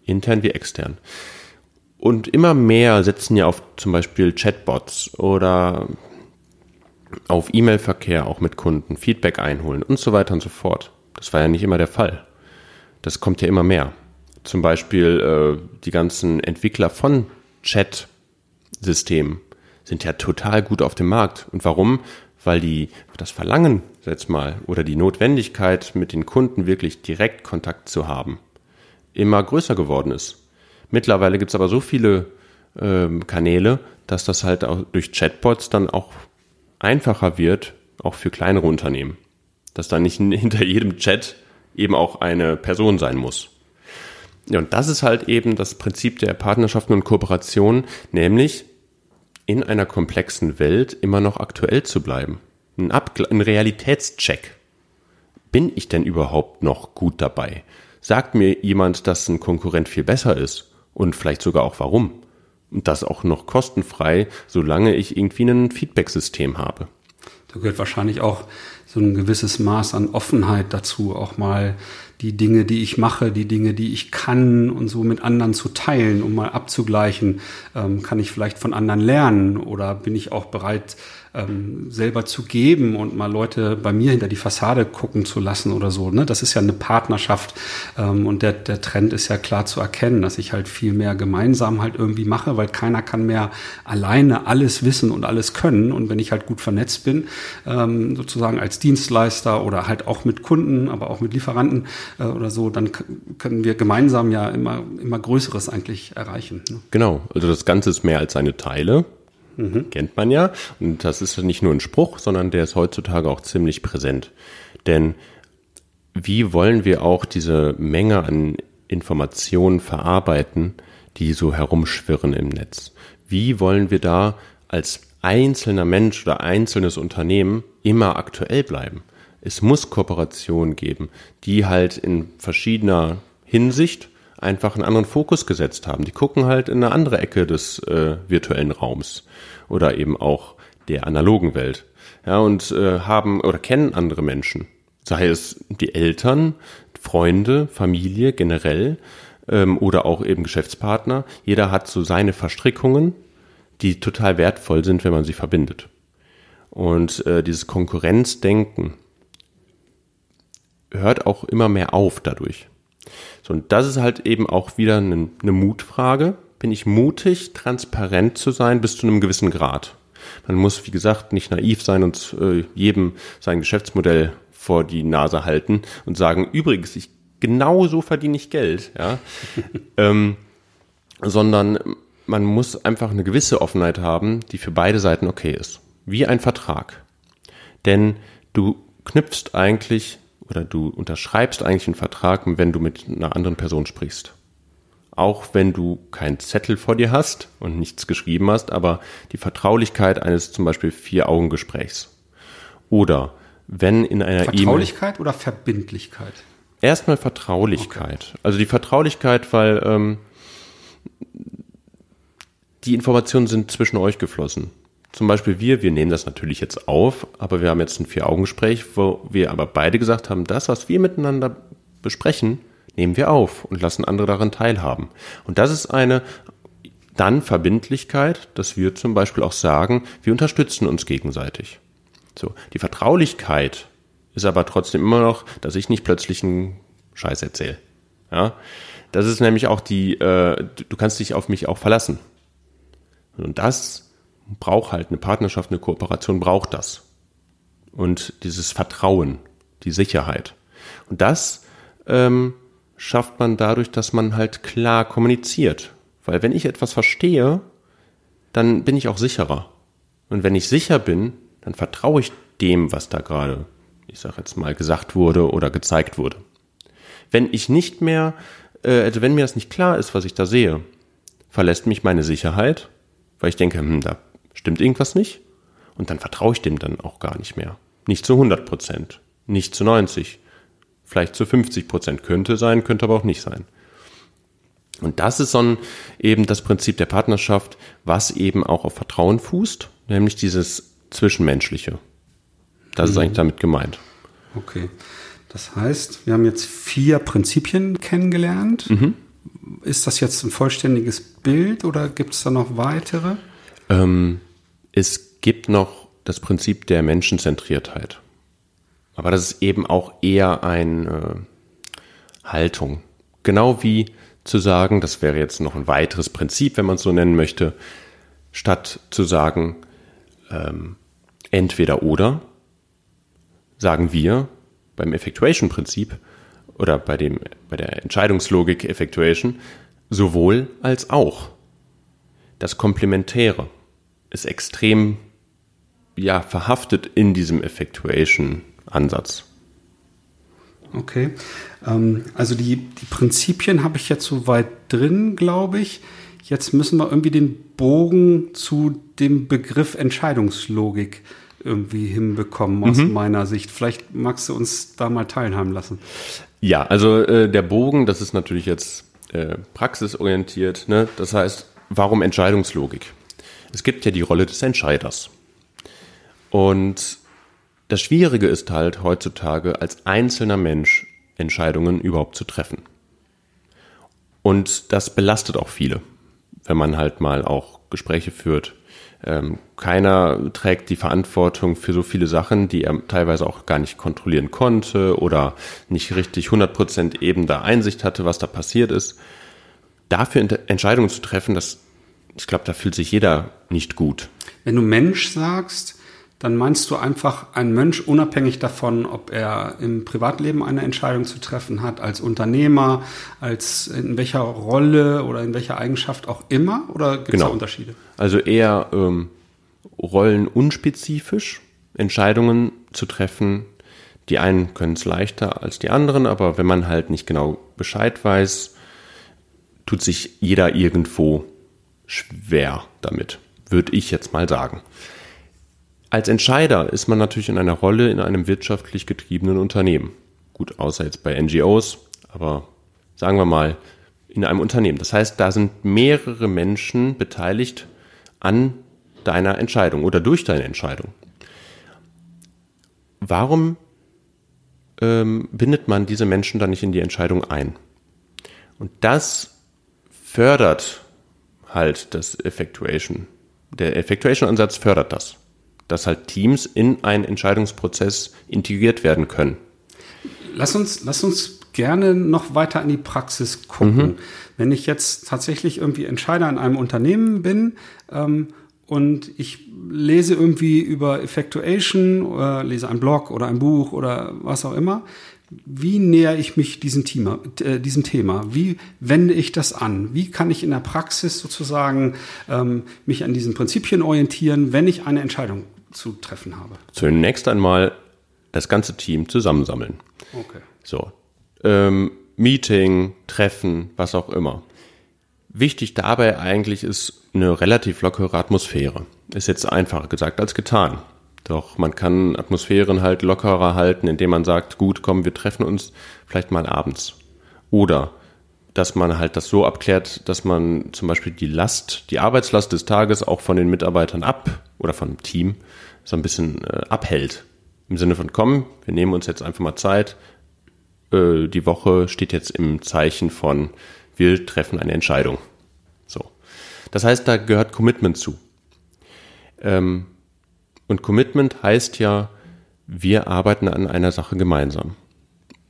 Intern wie extern. Und immer mehr setzen ja auf zum Beispiel Chatbots oder auf E-Mail-Verkehr auch mit Kunden, Feedback einholen und so weiter und so fort. Das war ja nicht immer der Fall das kommt ja immer mehr. Zum Beispiel äh, die ganzen Entwickler von Chat-Systemen sind ja total gut auf dem Markt. Und warum? Weil die das Verlangen jetzt mal oder die Notwendigkeit, mit den Kunden wirklich direkt Kontakt zu haben, immer größer geworden ist. Mittlerweile gibt es aber so viele ähm, Kanäle, dass das halt auch durch Chatbots dann auch einfacher wird, auch für kleinere Unternehmen. Dass da nicht hinter jedem Chat eben auch eine Person sein muss. Ja, und das ist halt eben das Prinzip der Partnerschaften und Kooperation, nämlich in einer komplexen Welt immer noch aktuell zu bleiben. Ein, Abgl ein Realitätscheck. Bin ich denn überhaupt noch gut dabei? Sagt mir jemand, dass ein Konkurrent viel besser ist und vielleicht sogar auch warum? Und das auch noch kostenfrei, solange ich irgendwie ein Feedback-System habe. Da gehört wahrscheinlich auch so ein gewisses Maß an Offenheit dazu, auch mal die Dinge, die ich mache, die Dinge, die ich kann und so mit anderen zu teilen, um mal abzugleichen, ähm, kann ich vielleicht von anderen lernen oder bin ich auch bereit, ähm, selber zu geben und mal Leute bei mir hinter die Fassade gucken zu lassen oder so. Ne? Das ist ja eine Partnerschaft ähm, und der, der Trend ist ja klar zu erkennen, dass ich halt viel mehr gemeinsam halt irgendwie mache, weil keiner kann mehr alleine alles wissen und alles können. Und wenn ich halt gut vernetzt bin, ähm, sozusagen als Dienstleister oder halt auch mit Kunden, aber auch mit Lieferanten äh, oder so, dann können wir gemeinsam ja immer, immer Größeres eigentlich erreichen. Ne? Genau, also das Ganze ist mehr als seine Teile. Mhm. Kennt man ja. Und das ist nicht nur ein Spruch, sondern der ist heutzutage auch ziemlich präsent. Denn wie wollen wir auch diese Menge an Informationen verarbeiten, die so herumschwirren im Netz? Wie wollen wir da als einzelner Mensch oder einzelnes Unternehmen immer aktuell bleiben? Es muss Kooperationen geben, die halt in verschiedener Hinsicht einfach einen anderen Fokus gesetzt haben. Die gucken halt in eine andere Ecke des äh, virtuellen Raums oder eben auch der analogen Welt. Ja, und äh, haben oder kennen andere Menschen. Sei es die Eltern, Freunde, Familie generell ähm, oder auch eben Geschäftspartner. Jeder hat so seine Verstrickungen, die total wertvoll sind, wenn man sie verbindet. Und äh, dieses Konkurrenzdenken hört auch immer mehr auf dadurch. So, und das ist halt eben auch wieder eine, eine Mutfrage. Bin ich mutig, transparent zu sein bis zu einem gewissen Grad? Man muss, wie gesagt, nicht naiv sein und äh, jedem sein Geschäftsmodell vor die Nase halten und sagen, übrigens, ich genau so verdiene ich Geld, ja. ähm, sondern man muss einfach eine gewisse Offenheit haben, die für beide Seiten okay ist. Wie ein Vertrag. Denn du knüpfst eigentlich oder du unterschreibst eigentlich einen Vertrag, wenn du mit einer anderen Person sprichst. Auch wenn du keinen Zettel vor dir hast und nichts geschrieben hast, aber die Vertraulichkeit eines zum Beispiel Vier-Augen-Gesprächs. Oder wenn in einer E-Mail. Vertraulichkeit oder Verbindlichkeit? Erstmal Vertraulichkeit. Okay. Also die Vertraulichkeit, weil ähm, die Informationen sind zwischen euch geflossen zum Beispiel wir, wir nehmen das natürlich jetzt auf, aber wir haben jetzt ein Vier-Augen-Gespräch, wo wir aber beide gesagt haben, das, was wir miteinander besprechen, nehmen wir auf und lassen andere daran teilhaben. Und das ist eine dann Verbindlichkeit, dass wir zum Beispiel auch sagen, wir unterstützen uns gegenseitig. So, die Vertraulichkeit ist aber trotzdem immer noch, dass ich nicht plötzlich einen Scheiß erzähle. Ja, das ist nämlich auch die, äh, du kannst dich auf mich auch verlassen. Und das braucht halt eine Partnerschaft, eine Kooperation braucht das. Und dieses Vertrauen, die Sicherheit. Und das ähm, schafft man dadurch, dass man halt klar kommuniziert. Weil wenn ich etwas verstehe, dann bin ich auch sicherer. Und wenn ich sicher bin, dann vertraue ich dem, was da gerade, ich sage jetzt mal, gesagt wurde oder gezeigt wurde. Wenn ich nicht mehr, äh, also wenn mir das nicht klar ist, was ich da sehe, verlässt mich meine Sicherheit, weil ich denke, hm, da stimmt irgendwas nicht und dann vertraue ich dem dann auch gar nicht mehr. Nicht zu 100 Prozent, nicht zu 90, vielleicht zu 50 Prozent könnte sein, könnte aber auch nicht sein. Und das ist so ein, eben das Prinzip der Partnerschaft, was eben auch auf Vertrauen fußt, nämlich dieses Zwischenmenschliche. Das mhm. ist eigentlich damit gemeint. Okay. Das heißt, wir haben jetzt vier Prinzipien kennengelernt. Mhm. Ist das jetzt ein vollständiges Bild oder gibt es da noch weitere? Ähm, es gibt noch das Prinzip der Menschenzentriertheit. Aber das ist eben auch eher eine Haltung. Genau wie zu sagen, das wäre jetzt noch ein weiteres Prinzip, wenn man es so nennen möchte, statt zu sagen, ähm, entweder oder, sagen wir beim Effectuation-Prinzip oder bei, dem, bei der Entscheidungslogik Effectuation sowohl als auch. Das Komplementäre ist extrem ja, verhaftet in diesem Effectuation-Ansatz. Okay. Ähm, also die, die Prinzipien habe ich jetzt soweit drin, glaube ich. Jetzt müssen wir irgendwie den Bogen zu dem Begriff Entscheidungslogik irgendwie hinbekommen aus mhm. meiner Sicht. Vielleicht magst du uns da mal teilhaben lassen. Ja, also äh, der Bogen, das ist natürlich jetzt äh, praxisorientiert. Ne? Das heißt, warum Entscheidungslogik? Es gibt ja die Rolle des Entscheiders. Und das Schwierige ist halt heutzutage als einzelner Mensch Entscheidungen überhaupt zu treffen. Und das belastet auch viele, wenn man halt mal auch Gespräche führt. Ähm, keiner trägt die Verantwortung für so viele Sachen, die er teilweise auch gar nicht kontrollieren konnte oder nicht richtig 100% eben da Einsicht hatte, was da passiert ist. Dafür Entscheidungen zu treffen, das ich glaube, da fühlt sich jeder nicht gut. Wenn du Mensch sagst, dann meinst du einfach ein Mensch unabhängig davon, ob er im Privatleben eine Entscheidung zu treffen hat, als Unternehmer, als in welcher Rolle oder in welcher Eigenschaft auch immer? Oder gibt es genau. da Unterschiede? Also eher ähm, rollenunspezifisch Entscheidungen zu treffen. Die einen können es leichter als die anderen, aber wenn man halt nicht genau Bescheid weiß, tut sich jeder irgendwo schwer damit, würde ich jetzt mal sagen. Als Entscheider ist man natürlich in einer Rolle in einem wirtschaftlich getriebenen Unternehmen. Gut, außer jetzt bei NGOs, aber sagen wir mal in einem Unternehmen. Das heißt, da sind mehrere Menschen beteiligt an deiner Entscheidung oder durch deine Entscheidung. Warum ähm, bindet man diese Menschen dann nicht in die Entscheidung ein? Und das fördert halt das Effectuation. Der Effectuation-Ansatz fördert das, dass halt Teams in einen Entscheidungsprozess integriert werden können. Lass uns, lass uns gerne noch weiter in die Praxis gucken. Mhm. Wenn ich jetzt tatsächlich irgendwie Entscheider in einem Unternehmen bin ähm, und ich lese irgendwie über Effectuation oder lese einen Blog oder ein Buch oder was auch immer, wie nähere ich mich diesem Thema, äh, diesem Thema? Wie wende ich das an? Wie kann ich in der Praxis sozusagen ähm, mich an diesen Prinzipien orientieren, wenn ich eine Entscheidung zu treffen habe? Zunächst einmal das ganze Team zusammensammeln. Okay. So. Ähm, Meeting, Treffen, was auch immer. Wichtig dabei eigentlich ist eine relativ lockere Atmosphäre. Ist jetzt einfacher gesagt als getan. Doch man kann Atmosphären halt lockerer halten, indem man sagt, gut, komm, wir treffen uns vielleicht mal abends. Oder dass man halt das so abklärt, dass man zum Beispiel die Last, die Arbeitslast des Tages auch von den Mitarbeitern ab oder vom Team so ein bisschen äh, abhält. Im Sinne von, komm, wir nehmen uns jetzt einfach mal Zeit. Äh, die Woche steht jetzt im Zeichen von, wir treffen eine Entscheidung. So. Das heißt, da gehört Commitment zu. Ähm, und Commitment heißt ja, wir arbeiten an einer Sache gemeinsam.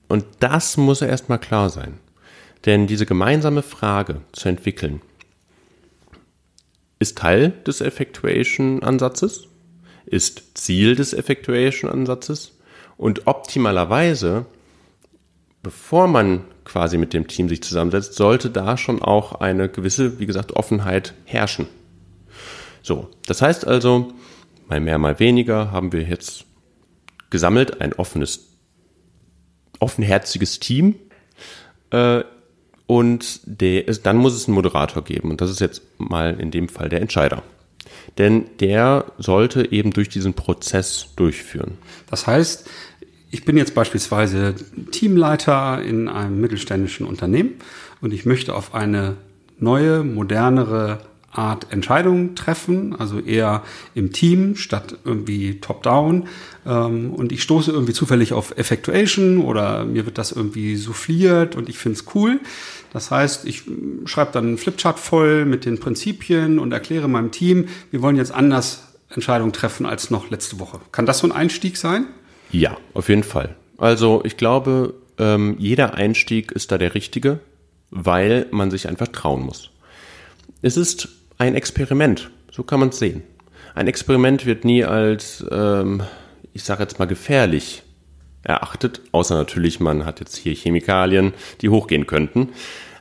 Und das muss erstmal klar sein. Denn diese gemeinsame Frage zu entwickeln, ist Teil des Effectuation-Ansatzes, ist Ziel des Effectuation-Ansatzes und optimalerweise, bevor man quasi mit dem Team sich zusammensetzt, sollte da schon auch eine gewisse, wie gesagt, Offenheit herrschen. So, das heißt also, mal mehr, mal weniger, haben wir jetzt gesammelt, ein offenes, offenherziges Team. Äh, und der, dann muss es einen Moderator geben. Und das ist jetzt mal in dem Fall der Entscheider. Denn der sollte eben durch diesen Prozess durchführen. Das heißt, ich bin jetzt beispielsweise Teamleiter in einem mittelständischen Unternehmen und ich möchte auf eine neue, modernere Art Entscheidungen treffen, also eher im Team statt irgendwie top-down. Ähm, und ich stoße irgendwie zufällig auf Effectuation oder mir wird das irgendwie souffliert und ich finde es cool. Das heißt, ich schreibe dann einen Flipchart voll mit den Prinzipien und erkläre meinem Team, wir wollen jetzt anders Entscheidungen treffen als noch letzte Woche. Kann das so ein Einstieg sein? Ja, auf jeden Fall. Also ich glaube, ähm, jeder Einstieg ist da der richtige, weil man sich einfach trauen muss. Es ist ein Experiment. So kann man es sehen. Ein Experiment wird nie als, ähm, ich sage jetzt mal, gefährlich erachtet, außer natürlich, man hat jetzt hier Chemikalien, die hochgehen könnten.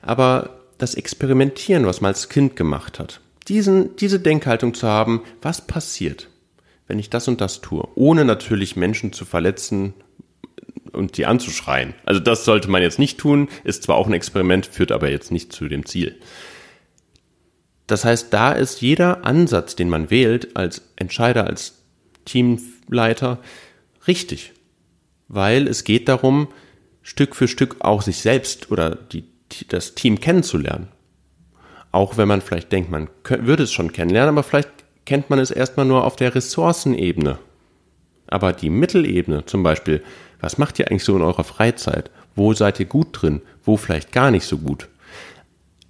Aber das Experimentieren, was man als Kind gemacht hat, diesen, diese Denkhaltung zu haben, was passiert, wenn ich das und das tue, ohne natürlich Menschen zu verletzen und die anzuschreien. Also das sollte man jetzt nicht tun, ist zwar auch ein Experiment, führt aber jetzt nicht zu dem Ziel. Das heißt, da ist jeder Ansatz, den man wählt als Entscheider, als Teamleiter, richtig. Weil es geht darum, Stück für Stück auch sich selbst oder die, das Team kennenzulernen. Auch wenn man vielleicht denkt, man würde es schon kennenlernen, aber vielleicht kennt man es erstmal nur auf der Ressourcenebene. Aber die Mittelebene, zum Beispiel, was macht ihr eigentlich so in eurer Freizeit? Wo seid ihr gut drin? Wo vielleicht gar nicht so gut?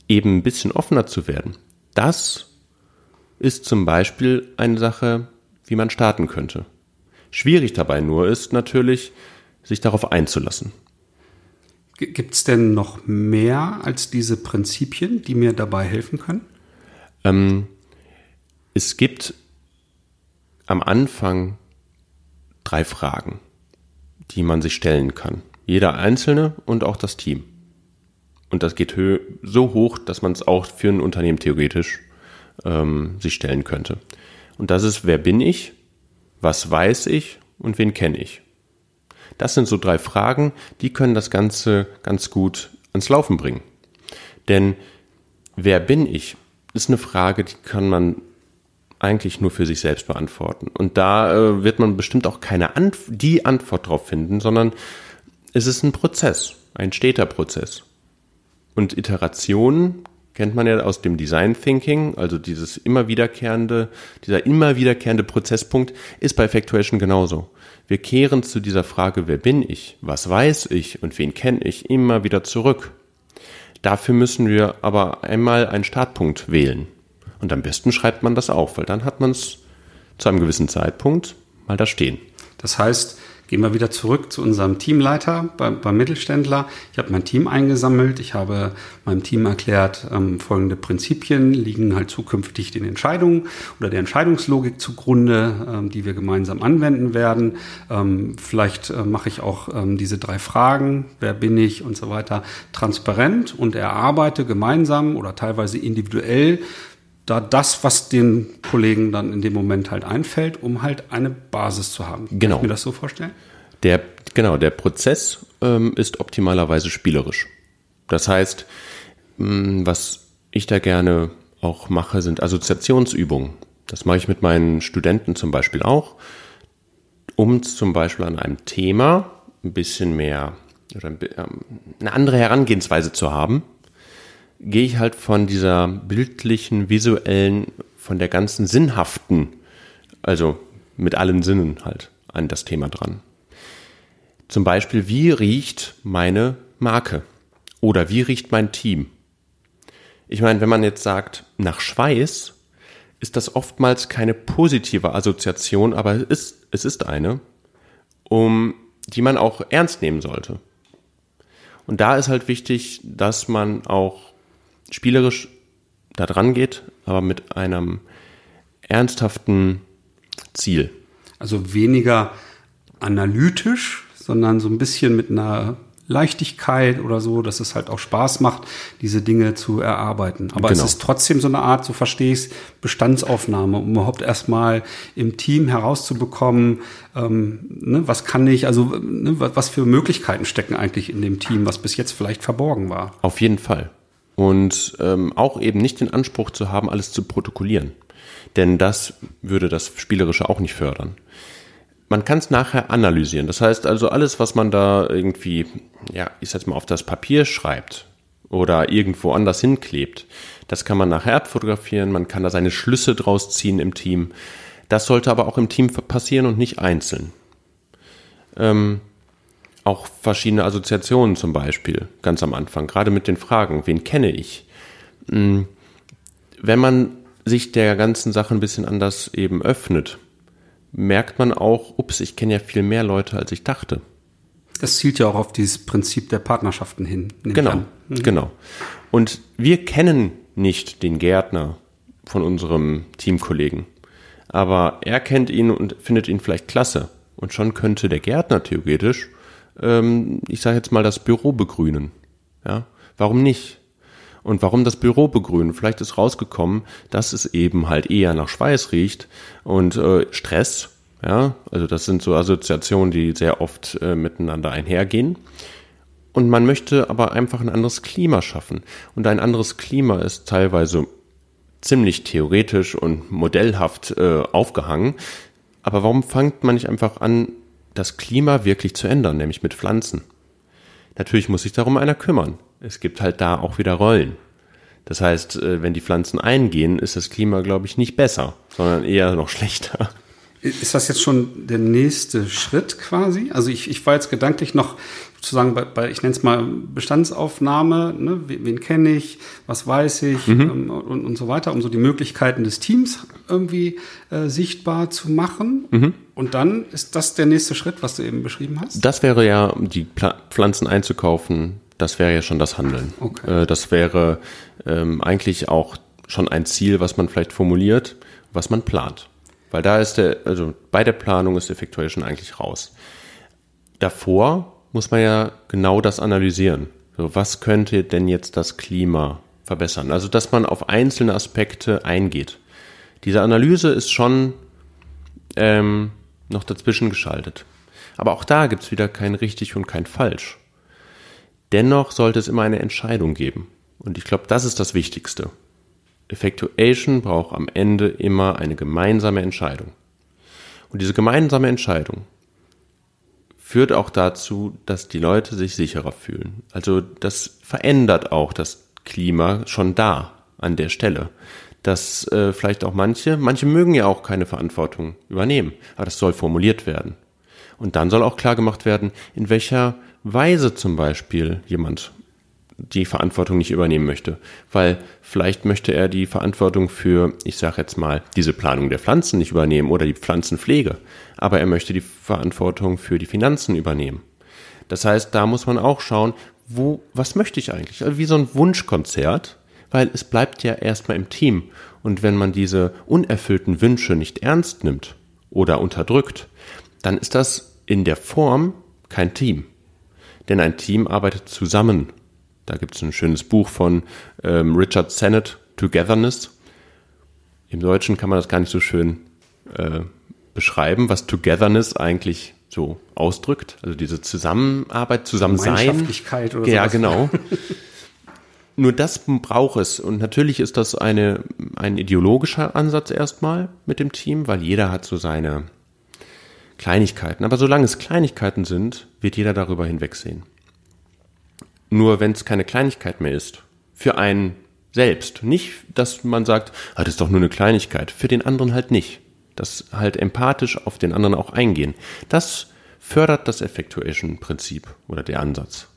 Eben ein bisschen offener zu werden das ist zum Beispiel eine Sache, wie man starten könnte. Schwierig dabei nur ist natürlich, sich darauf einzulassen. Gibt es denn noch mehr als diese Prinzipien, die mir dabei helfen können? Ähm, es gibt am Anfang drei Fragen, die man sich stellen kann. Jeder Einzelne und auch das Team. Und das geht so hoch, dass man es auch für ein Unternehmen theoretisch ähm, sich stellen könnte. Und das ist, wer bin ich, was weiß ich und wen kenne ich. Das sind so drei Fragen, die können das Ganze ganz gut ans Laufen bringen. Denn wer bin ich, ist eine Frage, die kann man eigentlich nur für sich selbst beantworten. Und da äh, wird man bestimmt auch keine Ant die Antwort drauf finden, sondern es ist ein Prozess, ein steter Prozess. Und Iterationen kennt man ja aus dem Design Thinking, also dieses immer wiederkehrende, dieser immer wiederkehrende Prozesspunkt ist bei Factuation genauso. Wir kehren zu dieser Frage, wer bin ich, was weiß ich und wen kenne ich, immer wieder zurück. Dafür müssen wir aber einmal einen Startpunkt wählen. Und am besten schreibt man das auf, weil dann hat man es zu einem gewissen Zeitpunkt mal da stehen. Das heißt, Gehen wir wieder zurück zu unserem Teamleiter beim, beim Mittelständler. Ich habe mein Team eingesammelt. Ich habe meinem Team erklärt, ähm, folgende Prinzipien liegen halt zukünftig den Entscheidungen oder der Entscheidungslogik zugrunde, ähm, die wir gemeinsam anwenden werden. Ähm, vielleicht äh, mache ich auch ähm, diese drei Fragen, wer bin ich und so weiter, transparent und erarbeite gemeinsam oder teilweise individuell da das, was den Kollegen dann in dem Moment halt einfällt, um halt eine Basis zu haben. Genau. Kann ich mir das so vorstellen? Der, genau, der Prozess ähm, ist optimalerweise spielerisch. Das heißt, mh, hm, was ich da gerne auch mache, sind Assoziationsübungen. Das mache ich mit meinen Studenten zum Beispiel auch, um zum Beispiel an einem Thema ein bisschen mehr oder ähm, eine andere Herangehensweise zu haben, gehe ich halt von dieser bildlichen, visuellen, von der ganzen sinnhaften, also mit allen Sinnen halt an das Thema dran. Zum Beispiel, wie riecht meine Marke? Oder wie riecht mein Team? Ich meine, wenn man jetzt sagt, nach Schweiß, ist das oftmals keine positive Assoziation, aber es ist, es ist eine, um die man auch ernst nehmen sollte. Und da ist halt wichtig, dass man auch spielerisch da dran geht, aber mit einem ernsthaften Ziel. Also weniger analytisch, sondern so ein bisschen mit einer Leichtigkeit oder so, dass es halt auch Spaß macht, diese Dinge zu erarbeiten. Aber genau. es ist trotzdem so eine Art, so verstehe ich es, Bestandsaufnahme, um überhaupt erstmal im Team herauszubekommen, ähm, ne, was kann ich, also ne, was für Möglichkeiten stecken eigentlich in dem Team, was bis jetzt vielleicht verborgen war. Auf jeden Fall und ähm, auch eben nicht den Anspruch zu haben, alles zu protokollieren. Denn das würde das Spielerische auch nicht fördern. Man kann es nachher analysieren. Das heißt also, alles, was man da irgendwie, ja, ich sag mal, auf das Papier schreibt oder irgendwo anders hinklebt, das kann man nachher abfotografieren, man kann da seine Schlüsse draus ziehen im Team. Das sollte aber auch im Team passieren und nicht einzeln. Ähm, auch verschiedene Assoziationen zum Beispiel, ganz am Anfang, gerade mit den Fragen, wen kenne ich? Hm, wenn man sich der ganzen Sache ein bisschen anders eben öffnet, merkt man auch, ups, ich kenne ja viel mehr Leute, als ich dachte. Das zielt ja auch auf dieses Prinzip der Partnerschaften hin. Genau, mhm. genau. Und wir kennen nicht den Gärtner von unserem Teamkollegen, aber er kennt ihn und findet ihn vielleicht klasse. Und schon könnte der Gärtner theoretisch ähm, ich sage jetzt mal, das Büro begrünen. Ja, warum nicht? Und warum das Büro begrünen? Vielleicht ist rausgekommen, dass es eben halt eher nach Schweiß riecht und äh, Stress. Ja, also das sind so Assoziationen, die sehr oft äh, miteinander einhergehen. Und man möchte aber einfach ein anderes Klima schaffen. Und ein anderes Klima ist teilweise ziemlich theoretisch und modellhaft äh, aufgehangen. Aber warum fängt man nicht einfach an, das Klima wirklich zu ändern, nämlich mit Pflanzen. Natürlich muss sich darum einer kümmern. Es gibt halt da auch wieder Rollen. Das heißt, äh, wenn die Pflanzen eingehen, ist das Klima, glaube ich, nicht besser, sondern eher noch schlechter. Ist das jetzt schon der nächste Schritt quasi? Also ich, ich war jetzt gedanklich noch sozusagen bei, bei ich nenne es mal Bestandsaufnahme, ne? wen, wen kenne ich, was weiß ich mhm. ähm, und, und so weiter, um so die Möglichkeiten des Teams irgendwie äh, sichtbar zu machen. Mhm. Und dann ist das der nächste Schritt, was du eben beschrieben hast? Das wäre ja, die Pla Pflanzen einzukaufen, das wäre ja schon das Handeln. Okay. Äh, das wäre ähm, eigentlich auch schon ein Ziel, was man vielleicht formuliert, was man plant. Weil da ist der, also bei der Planung ist Effectuation eigentlich raus. Davor muss man ja genau das analysieren. So, was könnte denn jetzt das Klima verbessern? Also, dass man auf einzelne Aspekte eingeht. Diese Analyse ist schon ähm, noch dazwischen geschaltet. Aber auch da gibt es wieder kein richtig und kein falsch. Dennoch sollte es immer eine Entscheidung geben. Und ich glaube, das ist das Wichtigste. Effectuation braucht am Ende immer eine gemeinsame Entscheidung. Und diese gemeinsame Entscheidung führt auch dazu, dass die Leute sich sicherer fühlen. Also das verändert auch das Klima schon da an der Stelle. Dass äh, vielleicht auch manche, manche mögen ja auch keine Verantwortung übernehmen, aber das soll formuliert werden. Und dann soll auch klar gemacht werden, in welcher Weise zum Beispiel jemand die Verantwortung nicht übernehmen möchte. Weil vielleicht möchte er die Verantwortung für, ich sage jetzt mal, diese Planung der Pflanzen nicht übernehmen oder die Pflanzenpflege. Aber er möchte die Verantwortung für die Finanzen übernehmen. Das heißt, da muss man auch schauen, wo, was möchte ich eigentlich? Also wie so ein Wunschkonzert, weil es bleibt ja erstmal im Team. Und wenn man diese unerfüllten Wünsche nicht ernst nimmt oder unterdrückt, dann ist das in der Form kein Team. Denn ein Team arbeitet zusammen. Da gibt es ein schönes Buch von ähm, Richard Sennett, Togetherness. Im Deutschen kann man das gar nicht so schön äh, beschreiben, was Togetherness eigentlich so ausdrückt. Also diese Zusammenarbeit, Zusammensein. Gemeinschaftlichkeit oder Ja, sowas. genau. Nur das braucht es. Und natürlich ist das eine, ein ideologischer Ansatz erstmal mit dem Team, weil jeder hat so seine Kleinigkeiten. Aber solange es Kleinigkeiten sind, wird jeder darüber hinwegsehen. Nur wenn es keine Kleinigkeit mehr ist, für einen selbst, nicht, dass man sagt, ah, das ist doch nur eine Kleinigkeit, für den anderen halt nicht. Das halt empathisch auf den anderen auch eingehen. Das fördert das Effectuation-Prinzip oder der Ansatz.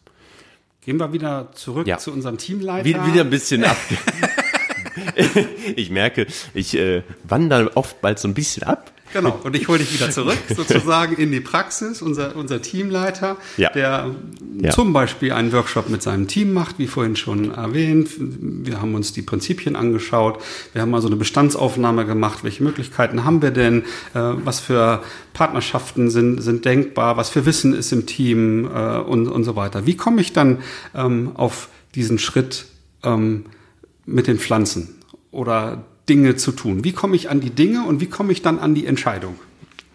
Gehen wir wieder zurück Ja. zu unserem Teamleiter. Wie- Wieder ein bisschen ab. ich merke, ich äh, wandere oftmals so ein bisschen ab. Genau, und ich hole dich wieder zurück, sozusagen in die Praxis. Unser, unser Teamleiter, Ja. der Ja. zum Beispiel einen Workshop mit seinem Team macht, wie vorhin schon erwähnt. Wir haben uns die Prinzipien angeschaut. Wir haben mal so eine Bestandsaufnahme gemacht. Welche Möglichkeiten haben wir denn? Äh, was für Partnerschaften sind, sind denkbar? Was für Wissen ist im Team? Äh, und, und so weiter. Wie komme ich dann ähm, auf diesen Schritt ähm, mit den Pflanzen oder Dinge zu tun? Wie komme ich an die Dinge und wie komme ich dann an die Entscheidung?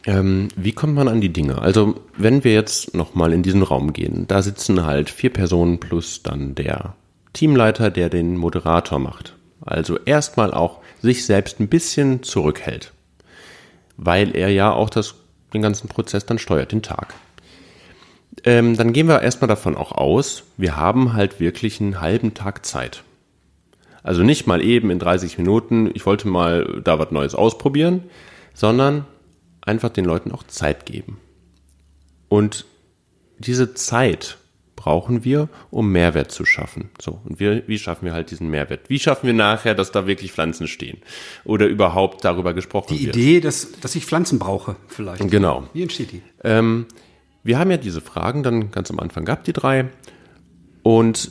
Ähm, wie kommt man an die Dinge? Also, wenn wir jetzt nochmal in diesen Raum gehen, da sitzen halt vier Personen plus dann der Teamleiter, der den Moderator macht. Also erstmal auch sich selbst ein bisschen zurückhält. Weil er ja auch das, den ganzen Prozess dann steuert, den Tag. Ähm, dann gehen wir erstmal davon auch aus, wir haben halt wirklich einen halben Tag Zeit. Also nicht mal eben in 30 Minuten, ich wollte mal da was Neues ausprobieren, sondern einfach den Leuten auch Zeit geben. Und diese Zeit brauchen wir, um Mehrwert zu schaffen. So, und wir, wie schaffen wir halt diesen Mehrwert? Wie schaffen wir nachher, dass da wirklich Pflanzen stehen? Oder überhaupt darüber gesprochen Die wird? Idee, dass, dass ich Pflanzen brauche, vielleicht. Genau. Wie entsteht die? Ähm, wir haben ja diese Fragen dann ganz am Anfang gehabt, die drei. Und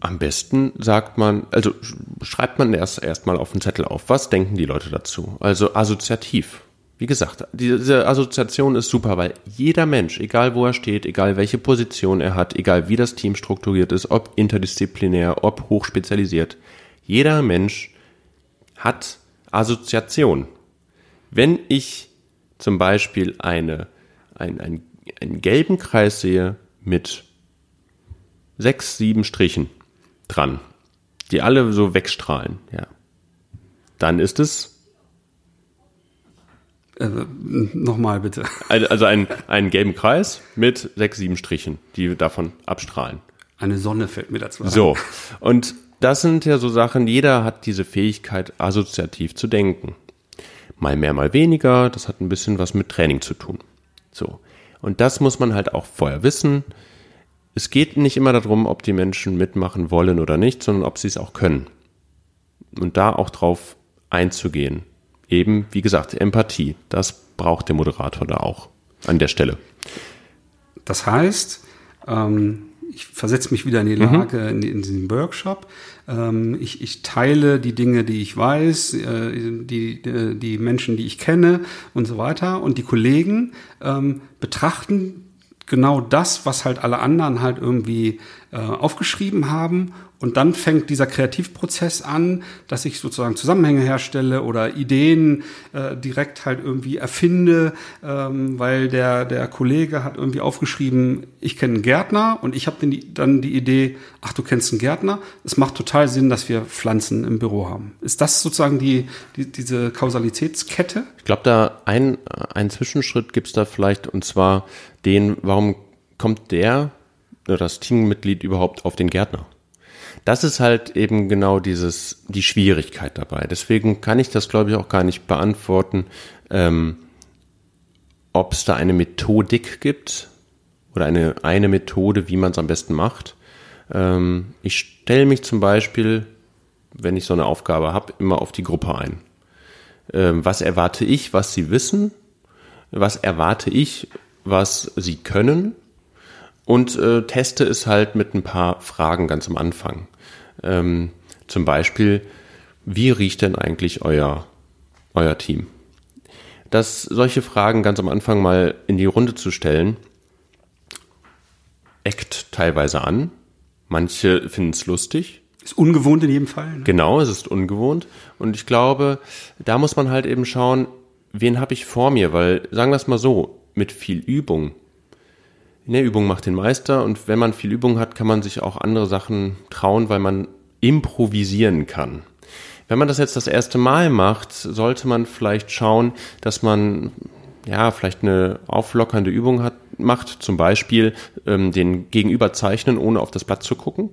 am besten sagt man, also sch- schreibt man erst erstmal auf den Zettel auf, was denken die Leute dazu? Also assoziativ. Wie gesagt, diese Assoziation ist super, weil jeder Mensch, egal wo er steht, egal welche Position er hat, egal wie das Team strukturiert ist, ob interdisziplinär, ob hochspezialisiert, jeder Mensch hat Assoziation. Wenn ich zum Beispiel eine, ein, ein, einen gelben Kreis sehe mit sechs, sieben Strichen dran, die alle so wegstrahlen, ja, dann ist es Äh, Nochmal bitte. also ein, einen gelben Kreis mit sechs, sieben Strichen, die davon abstrahlen. Eine Sonne fällt mir dazu ein. So. Und das sind ja so Sachen, jeder hat diese Fähigkeit, assoziativ zu denken. Mal mehr, mal weniger, das hat ein bisschen was mit Training zu tun. So. Und das muss man halt auch vorher wissen. Es geht nicht immer darum, ob die Menschen mitmachen wollen oder nicht, sondern ob sie es auch können. Und da auch drauf einzugehen. Eben, wie gesagt, Empathie. Das braucht der Moderator da auch an der Stelle. Das heißt, ähm, ich versetze mich wieder in die Lage in, die- in diesem Workshop. Ähm, ich, ich teile die Dinge, die ich weiß, äh, die, die, die Menschen, die ich kenne und so weiter. Und die Kollegen ähm, betrachten genau das, was halt alle anderen halt irgendwie äh, aufgeschrieben haben. Und dann fängt dieser Kreativprozess an, dass ich sozusagen Zusammenhänge herstelle oder Ideen äh, direkt halt irgendwie erfinde, ähm, weil der, der Kollege hat irgendwie aufgeschrieben, ich kenne einen Gärtner und ich habe dann die, Idee, ach, du kennst einen Gärtner. Es macht total Sinn, dass wir Pflanzen im Büro haben. Ist das sozusagen die, die diese Kausalitätskette? Ich glaube, da ein, ein Zwischenschritt gibt's da vielleicht, und zwar den, warum kommt der, oder das Teammitglied überhaupt auf den Gärtner? Das ist halt eben genau dieses, die Schwierigkeit dabei. Deswegen kann ich das, glaube ich, auch gar nicht beantworten, ähm, ob es da eine Methodik gibt oder eine, eine Methode, wie man es am besten macht. Ähm, ich stelle mich zum Beispiel, wenn ich so eine Aufgabe habe, immer auf die Gruppe ein. Ähm, was erwarte ich, was sie wissen? Was erwarte ich, was sie können? Und äh, teste es halt mit ein paar Fragen ganz am Anfang. Ähm, zum Beispiel, wie riecht denn eigentlich euer, euer Team? dass solche Fragen ganz am Anfang mal in die Runde zu stellen, eckt teilweise an. Manche finden es lustig. Ist ungewohnt in jedem Fall. Ne? Genau, es ist ungewohnt. Und ich glaube, da muss man halt eben schauen, wen habe ich vor mir, weil, sagen wir es mal so, mit viel Übung. Der Übung macht den Meister und wenn man viel Übung hat, kann man sich auch andere Sachen trauen, weil man improvisieren kann. Wenn man das jetzt das erste Mal macht, sollte man vielleicht schauen, dass man ja vielleicht eine auflockernde Übung hat, macht, zum Beispiel ähm, den Gegenüber zeichnen, ohne auf das Blatt zu gucken.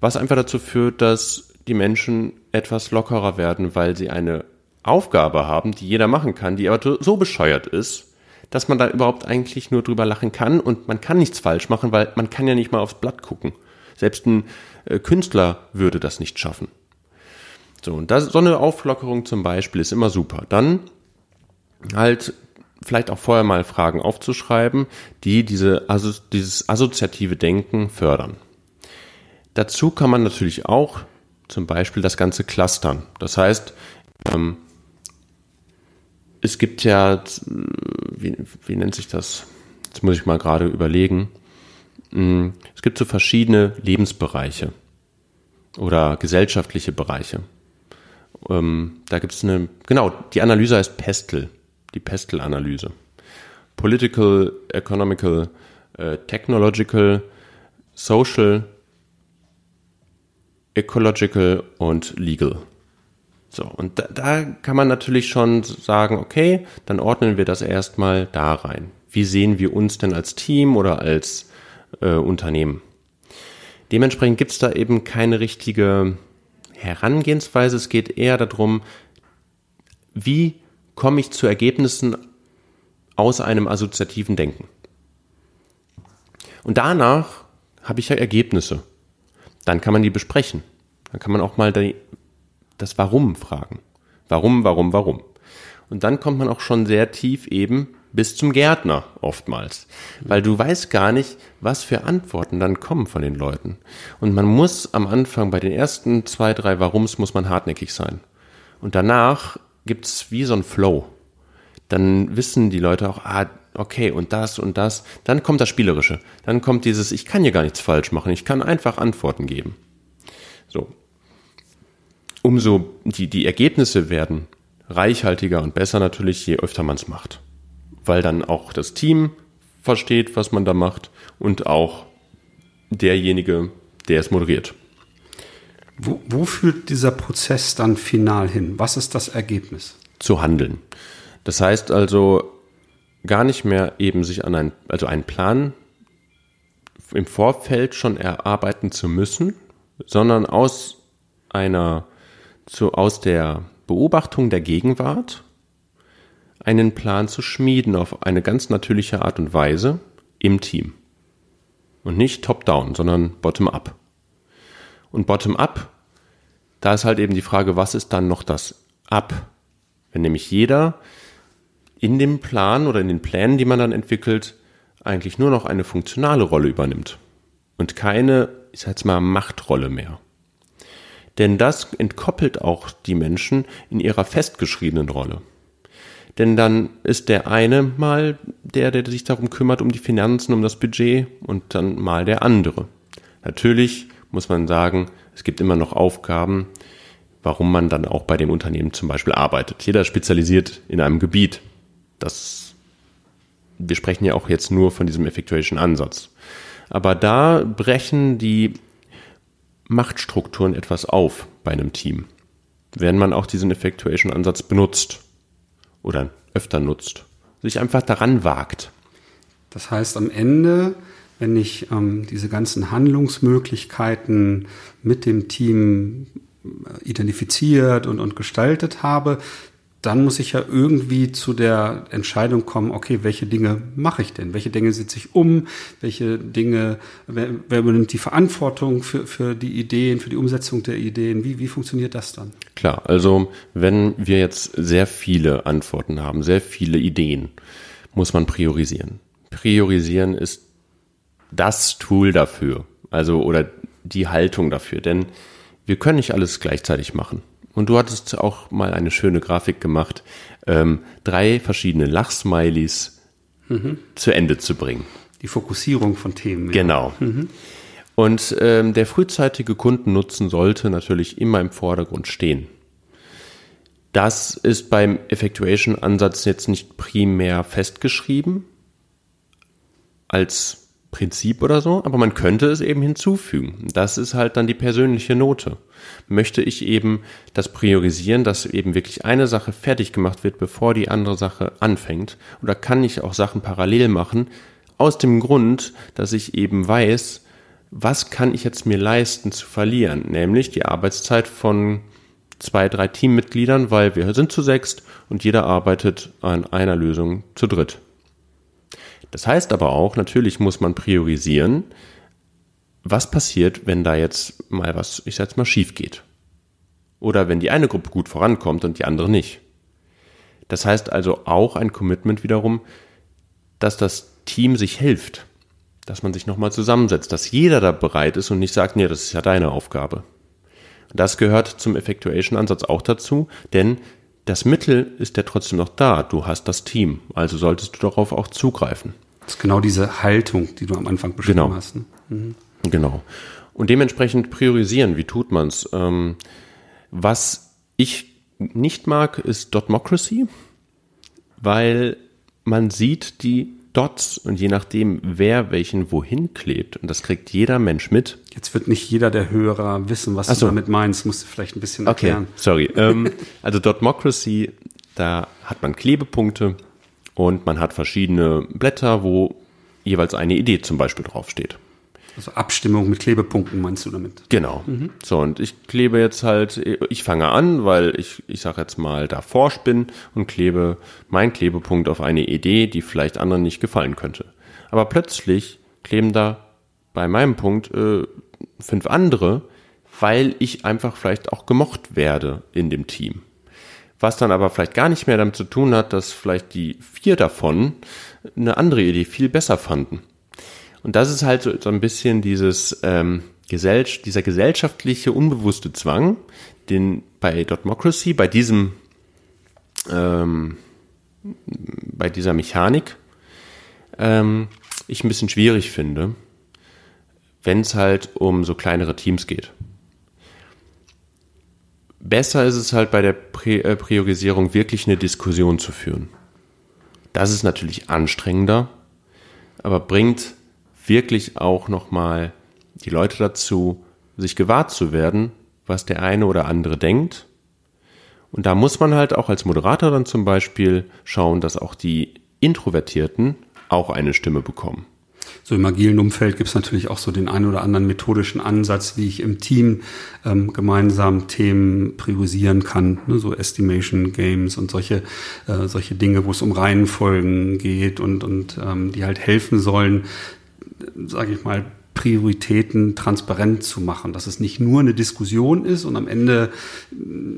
Was einfach dazu führt, dass die Menschen etwas lockerer werden, weil sie eine Aufgabe haben, die jeder machen kann, die aber so bescheuert ist, dass man da überhaupt eigentlich nur drüber lachen kann und man kann nichts falsch machen, weil man kann ja nicht mal aufs Blatt gucken. Selbst ein äh, Künstler würde das nicht schaffen. So, und das, so eine Auflockerung zum Beispiel ist immer super. Dann halt vielleicht auch vorher mal Fragen aufzuschreiben, die diese, also dieses assoziative Denken fördern. Dazu kann man natürlich auch zum Beispiel das Ganze clustern. Das heißt, ähm, es gibt ja, wie, wie nennt sich das? Jetzt muss ich mal gerade überlegen. Hm, es gibt so verschiedene Lebensbereiche oder gesellschaftliche Bereiche. Ähm, da gibt es eine, genau, die Analyse heißt Pestel, die Pestel-Analyse. Political, Economical, äh, Technological, Social, Ecological und Legal. So, und da, da kann man natürlich schon sagen, okay, dann ordnen wir das erstmal da rein. Wie sehen wir uns denn als Team oder als äh, Unternehmen? Dementsprechend gibt es da eben keine richtige Herangehensweise. Es geht eher darum, wie komme ich zu Ergebnissen aus einem assoziativen Denken. Und danach habe ich ja Ergebnisse. Dann kann man die besprechen. Dann kann man auch mal das Warum fragen. Warum, warum, warum. Und dann kommt man auch schon sehr tief eben bis zum Gärtner oftmals, weil du weißt gar nicht, was für Antworten dann kommen von den Leuten. Und man muss am Anfang bei den ersten zwei, drei Warums muss man hartnäckig sein. Und danach gibt's wie so ein Flow. Dann wissen die Leute auch, ah, okay, und das und das. Dann kommt das Spielerische. Dann kommt dieses, ich kann hier gar nichts falsch machen, ich kann einfach Antworten geben. So. Umso die, die Ergebnisse werden reichhaltiger und besser natürlich, je öfter man es macht weil dann auch das Team versteht, was man da macht und auch derjenige, der es moderiert. Wo, wo führt dieser Prozess dann final hin? Was ist das Ergebnis? Zu handeln. Das heißt also gar nicht mehr eben sich an einen, also einen Plan im Vorfeld schon erarbeiten zu müssen, sondern aus einer, zu, aus der Beobachtung der Gegenwart einen Plan zu schmieden auf eine ganz natürliche Art und Weise im Team. Und nicht top-down, sondern bottom-up. Und bottom-up, da ist halt eben die Frage, was ist dann noch das Up? Wenn nämlich jeder in dem Plan oder in den Plänen, die man dann entwickelt, eigentlich nur noch eine funktionale Rolle übernimmt und keine, ich sag jetzt mal, Machtrolle mehr. Denn das entkoppelt auch die Menschen in ihrer festgeschriebenen Rolle. Denn dann ist der eine mal der, der sich darum kümmert, um die Finanzen, um das Budget und dann mal der andere. Natürlich muss man sagen, es gibt immer noch Aufgaben, warum man dann auch bei dem Unternehmen zum Beispiel arbeitet. Jeder spezialisiert in einem Gebiet. Das, wir sprechen ja auch jetzt nur von diesem Effectuation-Ansatz. Aber da brechen die Machtstrukturen etwas auf bei einem Team, wenn man auch diesen Effectuation-Ansatz benutzt oder öfter nutzt. Sich einfach daran wagt. Das heißt, am Ende, wenn ich ähm, diese ganzen Handlungsmöglichkeiten mit dem Team äh, identifiziert und, und gestaltet habe, dann muss ich ja irgendwie zu der Entscheidung kommen, okay, welche Dinge mache ich denn? Welche Dinge setze ich um? Welche Dinge, wer, wer übernimmt die Verantwortung für, für die Ideen, für die Umsetzung der Ideen? Wie, wie funktioniert das dann? Klar, also wenn wir jetzt sehr viele Antworten haben, sehr viele Ideen, muss man priorisieren. Priorisieren ist das Tool dafür, also oder die Haltung dafür, denn wir können nicht alles gleichzeitig machen. Und du hattest auch mal eine schöne Grafik gemacht, ähm, drei verschiedene Lachsmilies mhm. zu Ende zu bringen. Die Fokussierung von Themen. Ja. Genau. Mhm. Und ähm, der frühzeitige Kundennutzen sollte natürlich immer im Vordergrund stehen. Das ist beim Effectuation-Ansatz jetzt nicht primär festgeschrieben als Prinzip oder so, aber man könnte es eben hinzufügen. Das ist halt dann die persönliche Note. Möchte ich eben das priorisieren, dass eben wirklich eine Sache fertig gemacht wird, bevor die andere Sache anfängt? Oder kann ich auch Sachen parallel machen? Aus dem Grund, dass ich eben weiß, was kann ich jetzt mir leisten zu verlieren? Nämlich die Arbeitszeit von zwei, drei Teammitgliedern, weil wir sind zu sechst und jeder arbeitet an einer Lösung zu dritt. Das heißt aber auch, natürlich muss man priorisieren, was passiert, wenn da jetzt mal was, ich sag jetzt mal, schief geht. Oder wenn die eine Gruppe gut vorankommt und die andere nicht. Das heißt also auch ein Commitment wiederum, dass das Team sich hilft, dass man sich nochmal zusammensetzt, dass jeder da bereit ist und nicht sagt, nee, das ist ja deine Aufgabe. Das gehört zum Effectuation-Ansatz auch dazu, denn das Mittel ist ja trotzdem noch da. Du hast das Team, also solltest du darauf auch zugreifen. Das ist genau diese Haltung, die du am Anfang beschrieben genau. hast. Ne? Mhm. Genau. Und dementsprechend priorisieren, wie tut man's? Ähm, was ich nicht mag, ist Dotmocracy, weil man sieht die Dots und je nachdem, wer welchen wohin klebt, und das kriegt jeder Mensch mit. Jetzt wird nicht jeder der Hörer wissen, was so. du damit meinst. Musst du vielleicht ein bisschen erklären. Okay, sorry. ähm, also Dotmocracy, da hat man Klebepunkte und man hat verschiedene Blätter, wo jeweils eine Idee zum Beispiel draufsteht. Also Abstimmung mit Klebepunkten meinst du damit? Genau. Mhm. So, und ich klebe jetzt halt, ich fange an, weil ich, ich sage jetzt mal, da forsch bin und klebe meinen Klebepunkt auf eine Idee, die vielleicht anderen nicht gefallen könnte. Aber plötzlich kleben da bei meinem Punkt äh, fünf andere, weil ich einfach vielleicht auch gemocht werde in dem Team. Was dann aber vielleicht gar nicht mehr damit zu tun hat, dass vielleicht die vier davon eine andere Idee viel besser fanden. Und das ist halt so, ein bisschen dieses ähm, Gesell dieser gesellschaftliche unbewusste Zwang, den bei Dotmocracy, bei diesem ähm, bei dieser Mechanik ähm, ich ein bisschen schwierig finde, wenn es halt um so kleinere Teams geht. Besser ist es halt bei der äh, Priorisierung wirklich eine Diskussion zu führen. Das ist natürlich anstrengender, aber bringt wirklich auch nochmal die Leute dazu, sich gewahrt zu werden, was der eine oder andere denkt. Und da muss man halt auch als Moderator dann zum Beispiel schauen, dass auch die Introvertierten auch eine Stimme bekommen so im agilen Umfeld gibt es natürlich auch so den einen oder anderen methodischen Ansatz, wie ich im Team ähm, gemeinsam Themen priorisieren kann, ne, so Estimation Games und solche äh, solche Dinge, wo es um Reihenfolgen geht und und ähm, die halt helfen sollen, sage ich mal Prioritäten transparent zu machen, dass es nicht nur eine Diskussion ist und am Ende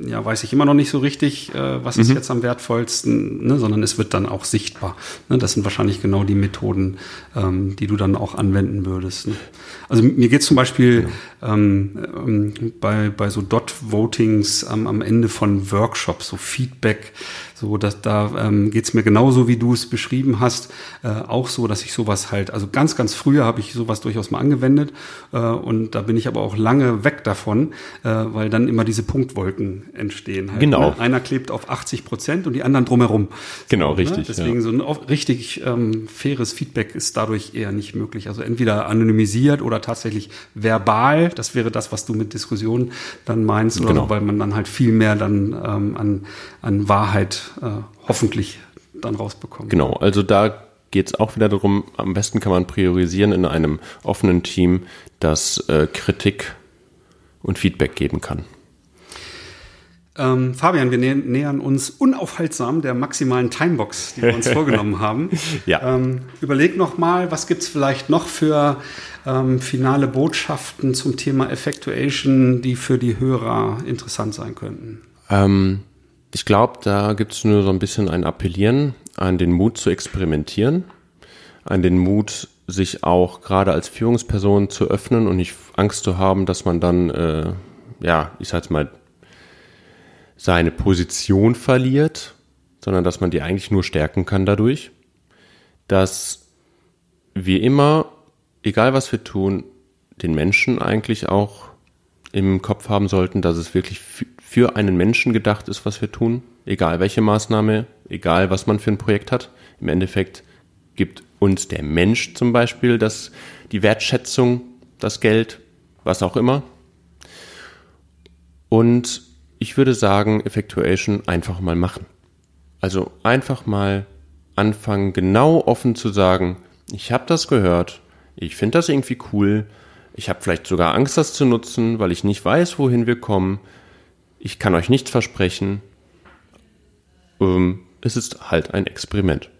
ja weiß ich immer noch nicht so richtig, äh, was mhm. ist jetzt am wertvollsten, ne, sondern es wird dann auch sichtbar. Ne, das sind wahrscheinlich genau die Methoden, ähm, die du dann auch anwenden würdest. Ne. Also mir geht zum Beispiel ja. ähm, ähm, bei, bei so Dot-Votings am, am Ende von Workshops, so Feedback, so, dass da ähm, geht mir genauso, wie du es beschrieben hast, äh, auch so, dass ich sowas halt, also ganz, ganz früher habe ich sowas durchaus mal angewendet äh, und da bin ich aber auch lange weg davon, äh, weil dann immer diese Punktwolken entstehen. Halt, genau. Ne? Einer klebt auf 80 Prozent und die anderen drumherum. Genau, so, ne? richtig. Ne? Deswegen ja. so ein richtig ähm, faires Feedback ist dadurch eher nicht möglich. Also entweder anonymisiert oder tatsächlich verbal. Das wäre das, was du mit Diskussion dann meinst, oder genau. so, weil man dann halt viel mehr dann ähm, an, an Wahrheit äh, hoffentlich dann rausbekommen. Genau, also da geht es auch wieder darum, am besten kann man priorisieren in einem offenen Team, das äh, Kritik und Feedback geben kann. Ähm, Fabian, wir nä nähern uns unaufhaltsam der maximalen Timebox, die wir uns vorgenommen haben. Ja. Ähm, überleg noch mal, was gibt's vielleicht noch für ähm, finale Botschaften zum Thema Effectuation, die für die Hörer interessant sein könnten? Ähm, ich glaube, da gibt es nur so ein bisschen ein Appellieren an den Mut zu experimentieren, an den Mut, sich auch gerade als Führungsperson zu öffnen und nicht Angst zu haben, dass man dann, äh, ja, ich sag's mal, seine Position verliert, sondern dass man die eigentlich nur stärken kann dadurch, dass wir immer, egal was wir tun, den Menschen eigentlich auch im Kopf haben sollten, dass es wirklich für einen Menschen gedacht ist, was wir tun, egal welche Maßnahme, egal was man für ein Projekt hat. Im Endeffekt gibt uns der Mensch zum Beispiel das, die Wertschätzung, das Geld, was auch immer. Und ich würde sagen, Effectuation einfach mal machen. Also einfach mal anfangen, genau offen zu sagen, ich habe das gehört, ich finde das irgendwie cool, ich habe vielleicht sogar Angst, das zu nutzen, weil ich nicht weiß, wohin wir kommen. Ich kann euch nichts versprechen. Ähm, es ist halt ein Experiment.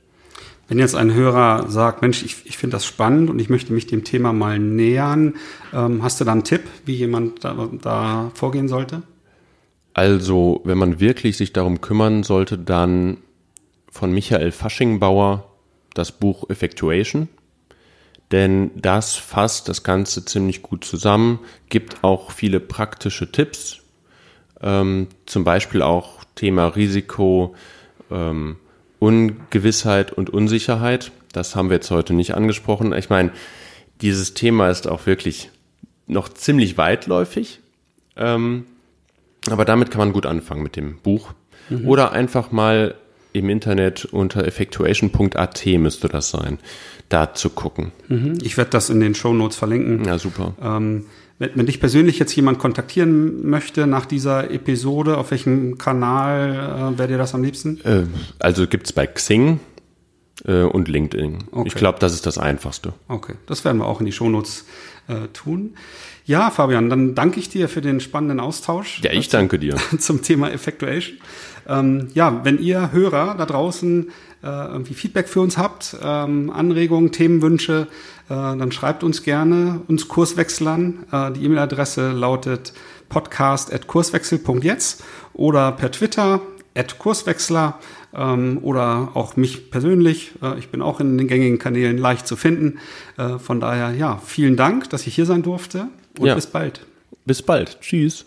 Wenn jetzt ein Hörer sagt, Mensch, ich, ich finde das spannend und ich möchte mich dem Thema mal nähern, ähm, hast du da einen Tipp, wie jemand da, da vorgehen sollte? Also, wenn man wirklich sich darum kümmern sollte, dann von Michael Faschingbauer das Buch Effectuation. Denn das fasst das Ganze ziemlich gut zusammen, gibt auch viele praktische Tipps, ähm, zum Beispiel auch Thema Risiko, ähm, Ungewissheit und Unsicherheit. Das haben wir jetzt heute nicht angesprochen. Ich meine, dieses Thema ist auch wirklich noch ziemlich weitläufig. Ähm, aber damit kann man gut anfangen mit dem Buch. Mhm. Oder einfach mal im Internet unter effectuation.at müsste das sein, da zu gucken. Mhm. Ich werde das in den Show Notes verlinken. Ja, super. Ähm, wenn, dich persönlich jetzt jemand kontaktieren möchte nach dieser Episode, auf welchem Kanal äh, wäre dir das am liebsten? Äh, also gibt's bei Xing äh, und LinkedIn. Okay. Ich glaube, das ist das Einfachste. Okay, das werden wir auch in die Shownotes äh, tun. Ja, Fabian, dann danke ich dir für den spannenden Austausch. Ja, ich danke dir. Zum Thema Effectuation. Ähm, ja, wenn ihr Hörer da draußen äh, irgendwie Feedback für uns habt, ähm, Anregungen, Themenwünsche, äh, dann schreibt uns gerne uns Kurswechseln. Äh, die E-Mail-Adresse lautet podcast.kurswechsel.jetzt oder per Twitter at Kurswechsler ähm, oder auch mich persönlich. Äh, ich bin auch in den gängigen Kanälen leicht zu finden. Äh, von daher, ja, vielen Dank, dass ich hier sein durfte und ja. bis bald. Bis bald. Tschüss.